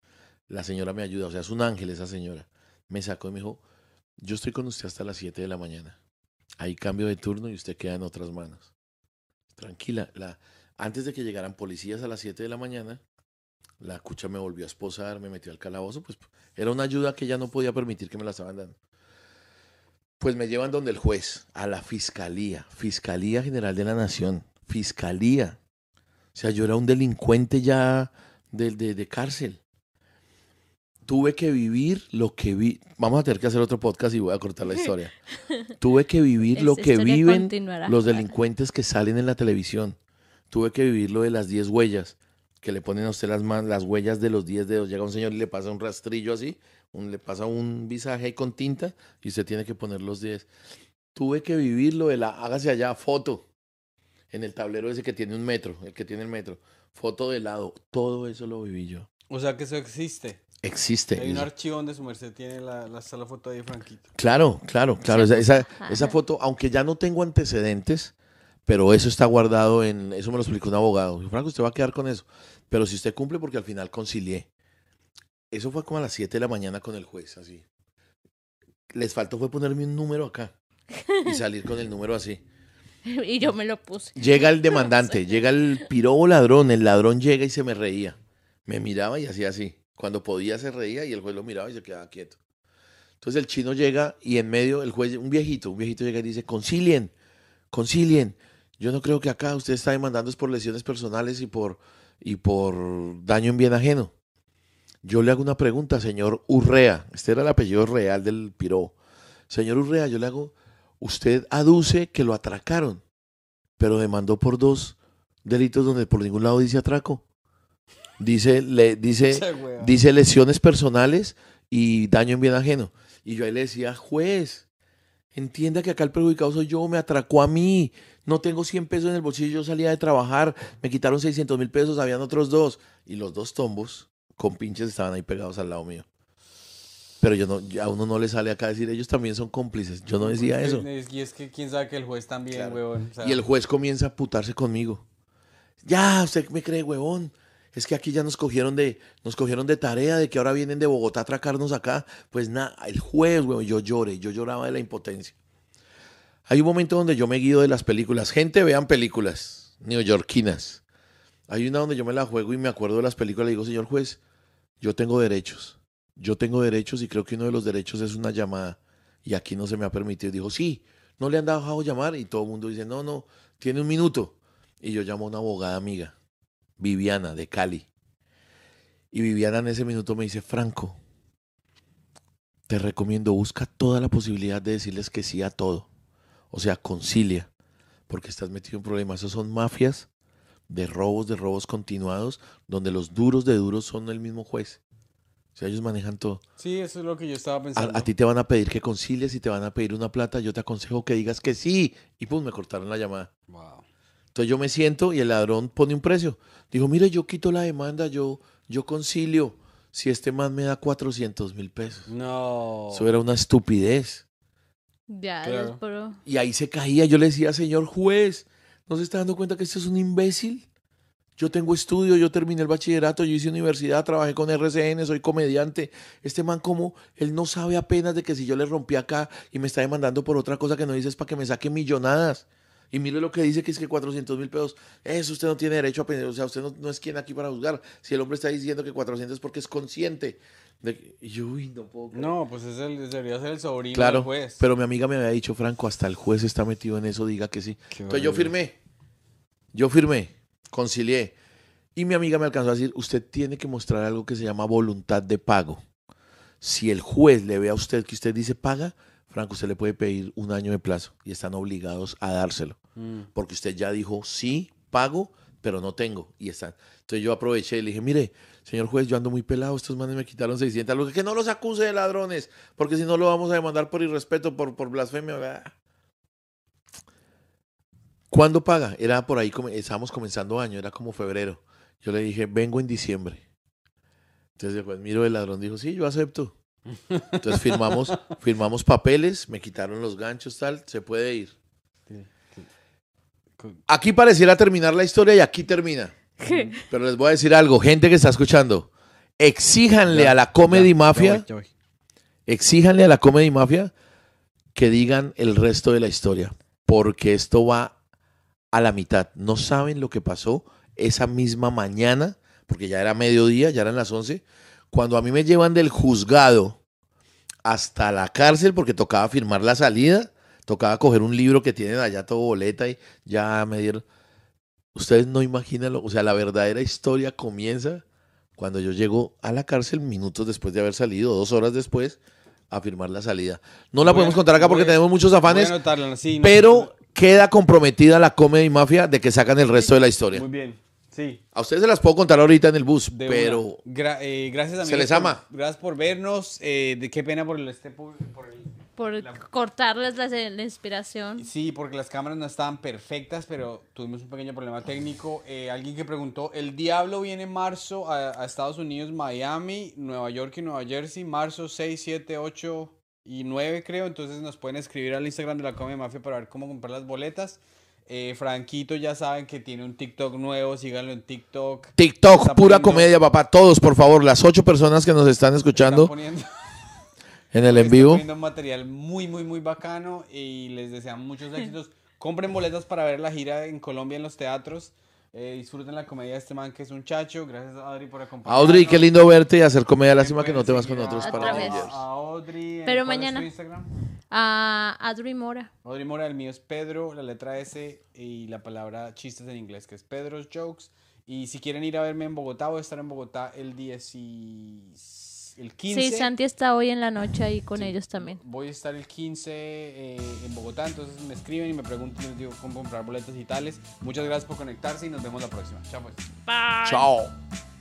La señora me ayuda, o sea, es un ángel esa señora. Me sacó y me dijo, yo estoy con usted hasta las 7 de la mañana. Ahí cambio de turno y usted queda en otras manos. Tranquila. La, antes de que llegaran policías a las 7 de la mañana, la cucha me volvió a esposar, me metió al calabozo. Pues era una ayuda que ella no podía permitir que me la estaban dando. Pues me llevan donde el juez, a la fiscalía, Fiscalía General de la Nación, Fiscalía. O sea, yo era un delincuente ya de, de- de cárcel. Tuve que vivir lo que vi. Vamos a tener que hacer otro podcast y voy a cortar la historia. Tuve que vivir lo que viven continuará. los delincuentes que salen en la televisión. Tuve que vivir lo de las 10 huellas, que le ponen a usted las, man- las huellas de los 10 dedos. Llega un señor y le pasa un rastrillo así, un- le pasa un visaje ahí con tinta y usted tiene que poner los 10. Tuve que vivir lo de la, hágase allá, foto, en el tablero ese que tiene un metro, el que tiene el metro, foto de lado. Todo eso lo viví yo. O sea que eso existe. Existe. Hay un archivo donde su merced tiene la, la, está la foto ahí de Franquito. Claro, claro, claro. Esa, esa, foto, aunque ya no tengo antecedentes, pero eso está guardado en. Eso me lo explicó un abogado. Franco, usted va a quedar con eso. Pero si usted cumple, porque al final concilié. Eso fue como a las 7 de la mañana con el juez, así. Les faltó fue ponerme un número acá y salir con el número así. y yo me lo puse. Llega el demandante, llega el pirobo ladrón, el ladrón llega y se me reía. Me miraba y hacía así. Cuando podía se reía y el juez lo miraba y se quedaba quieto. Entonces el chino llega y en medio el juez, un viejito, un viejito llega y dice, concilien, concilien. Yo no creo que acá usted está demandando es por lesiones personales y por, y por daño en bien ajeno. Yo le hago una pregunta, señor Urrea. Este era el apellido real del pirobo. Señor Urrea, yo le hago, usted aduce que lo atracaron pero demandó por dos delitos donde por ningún lado dice atraco. Dice, le, dice, dice lesiones personales y daño en bien ajeno. Y yo ahí le decía, juez, entienda que acá el perjudicado soy yo, me atracó a mí. No tengo 100 pesos en el bolsillo, yo salía de trabajar, me quitaron 600 mil pesos, habían otros dos. Y los dos tombos con pinches estaban ahí pegados al lado mío. Pero yo no, a uno no le sale acá decir, ellos también son cómplices. Yo no decía eso. es- Y es que quién sabe que el juez también, Claro. huevón. o sea, Y el juez comienza a putarse conmigo. Ya, usted me cree, huevón. Es que aquí ya nos cogieron de, nos cogieron de tarea de que ahora vienen de Bogotá a atracarnos acá. Pues nada, el juez, huevón, yo lloré, yo lloraba de la impotencia. Hay un momento donde yo me guío de las películas. Gente, vean películas neoyorquinas. Hay una donde yo me la juego y me acuerdo de las películas y digo, señor juez, yo tengo derechos. Yo tengo derechos y creo que uno de los derechos es una llamada. Y aquí no se me ha permitido. Dijo, sí, no le han dejado llamar y todo el mundo dice, no, no, tiene un minuto. Y yo llamo a una abogada amiga, Viviana, de Cali. Y Viviana en ese minuto me dice, Franco, te recomiendo, busca toda la posibilidad de decirles que sí a todo. O sea, concilia, porque estás metido en problemas. Esos son mafias de robos, de robos continuados, donde los duros de duros son el mismo juez. O sea, ellos manejan todo. Sí, eso es lo que yo estaba pensando. a ti te van a pedir que concilies y te van a pedir una plata. Yo te aconsejo que digas que sí. Y pum, me cortaron la llamada. Wow. Entonces yo me siento y el ladrón pone un precio. Dijo, mire, yo quito la demanda, yo, yo concilio. Si este man me da 400 mil pesos. No. Eso era una estupidez. Ya, Claro. es puro- Y ahí se caía. Yo le decía, señor juez, ¿no se está dando cuenta que este es un imbécil? Yo tengo estudio, yo terminé el bachillerato, yo hice universidad, trabajé con RCN, soy comediante. Este man como, él no sabe apenas de que si yo le rompí acá y me está demandando por otra cosa que no dice es para que me saque millonadas. Y mire lo que dice que es que 400 mil pesos. Eso usted no tiene derecho a pedir. O sea, usted no, no es quien aquí para juzgar. Si el hombre está diciendo que 400 es porque es consciente. De y yo, uy, no puedo creer. No, pues es el, debería ser el sobrino Claro, del juez. pero mi amiga me había dicho, Franco, hasta el juez está metido en eso, diga que sí. Qué Entonces yo horrible. firmé, yo firmé, concilié. Y mi amiga me alcanzó a decir, usted tiene que mostrar algo que se llama voluntad de pago. Si el juez le ve a usted que usted dice paga, Franco, usted le puede pedir un año de plazo y están obligados a dárselo. Mm. Porque usted ya dijo, sí, pago, pero no tengo. Y están. Entonces yo aproveché y le dije, mire, señor juez, yo ando muy pelado, estos manes me quitaron 600. Lo que, no los acuse de ladrones, porque si no lo vamos a demandar por irrespeto, por, por blasfemia. ¿verdad? ¿Cuándo paga? Era por ahí, estábamos comenzando año, era como febrero. Yo le dije, vengo en diciembre. Entonces el juez miró el ladrón, dijo, sí, yo acepto. Entonces firmamos, firmamos papeles, me quitaron los ganchos, tal, se puede ir. Aquí pareciera terminar la historia y aquí termina. Pero les voy a decir algo, gente que está escuchando. Exíjanle Ya, a la Comedy ya, Mafia, ya voy, ya voy. exíjanle a la Comedy Mafia que digan el resto de la historia. Porque esto va a la mitad. No saben lo que pasó esa misma mañana, porque ya era mediodía, ya eran las 11, cuando a mí me llevan del juzgado hasta la cárcel porque tocaba firmar la salida, tocaba coger un libro que tienen allá todo boleta y ya me dieron... Ustedes no imaginan, lo- o sea, la verdadera historia comienza cuando yo llego a la cárcel minutos después de haber salido, dos horas después, a firmar la salida. No la a- podemos contar acá porque a- tenemos muchos a afanes, anotarla, sí, no, pero queda comprometida la Comedy Mafia de que sacan el resto de la historia. Muy bien, sí. A ustedes se las puedo contar ahorita en el bus, de pero. Gra- eh, gracias amigos Se les por- ama. gracias por vernos. eh, de qué pena por el este por, por el- por La- cortarles la, la inspiración. Sí, porque las cámaras no estaban perfectas, pero tuvimos un pequeño problema técnico. Eh, alguien que preguntó, el Diablo viene en marzo a, a Estados Unidos, Miami, Nueva York y Nueva Jersey, marzo 6, 7, 8 y 9 creo. Entonces nos pueden escribir al Instagram de la Comedy Mafia para ver cómo comprar las boletas. Eh, Franquito ya saben que tiene un TikTok nuevo, síganlo en TikTok. TikTok, pura poniendo- comedia, papá. Todos, por favor, las ocho personas que nos están escuchando Están poniendo- en el en vivo. poniendo un material muy, muy, muy bacano y les deseamos muchos éxitos. Compren boletas para ver la gira en Colombia en los teatros. Eh, disfruten la comedia de este man que es un chacho. Gracias a Audrey por acompañarnos. Audrey, qué lindo verte y hacer comedia. Lástima que no te vas con a- para. A Audrey. en- Pero ¿cuál es mañana. Instagram? A Adri Mora. Audrey Mora, el mío es Pedro, la letra S y la palabra chistes en inglés, que es Pedro's Jokes. Y si quieren ir a verme en Bogotá, voy a estar en Bogotá el 10 y... el 15. Sí, Santi está hoy en la noche ahí con ellos también. Voy a estar el 15 eh, en Bogotá, entonces me escriben y me preguntan, les digo cómo comprar boletos y tales. Muchas gracias por conectarse y nos vemos la próxima. Chao pues. Chao.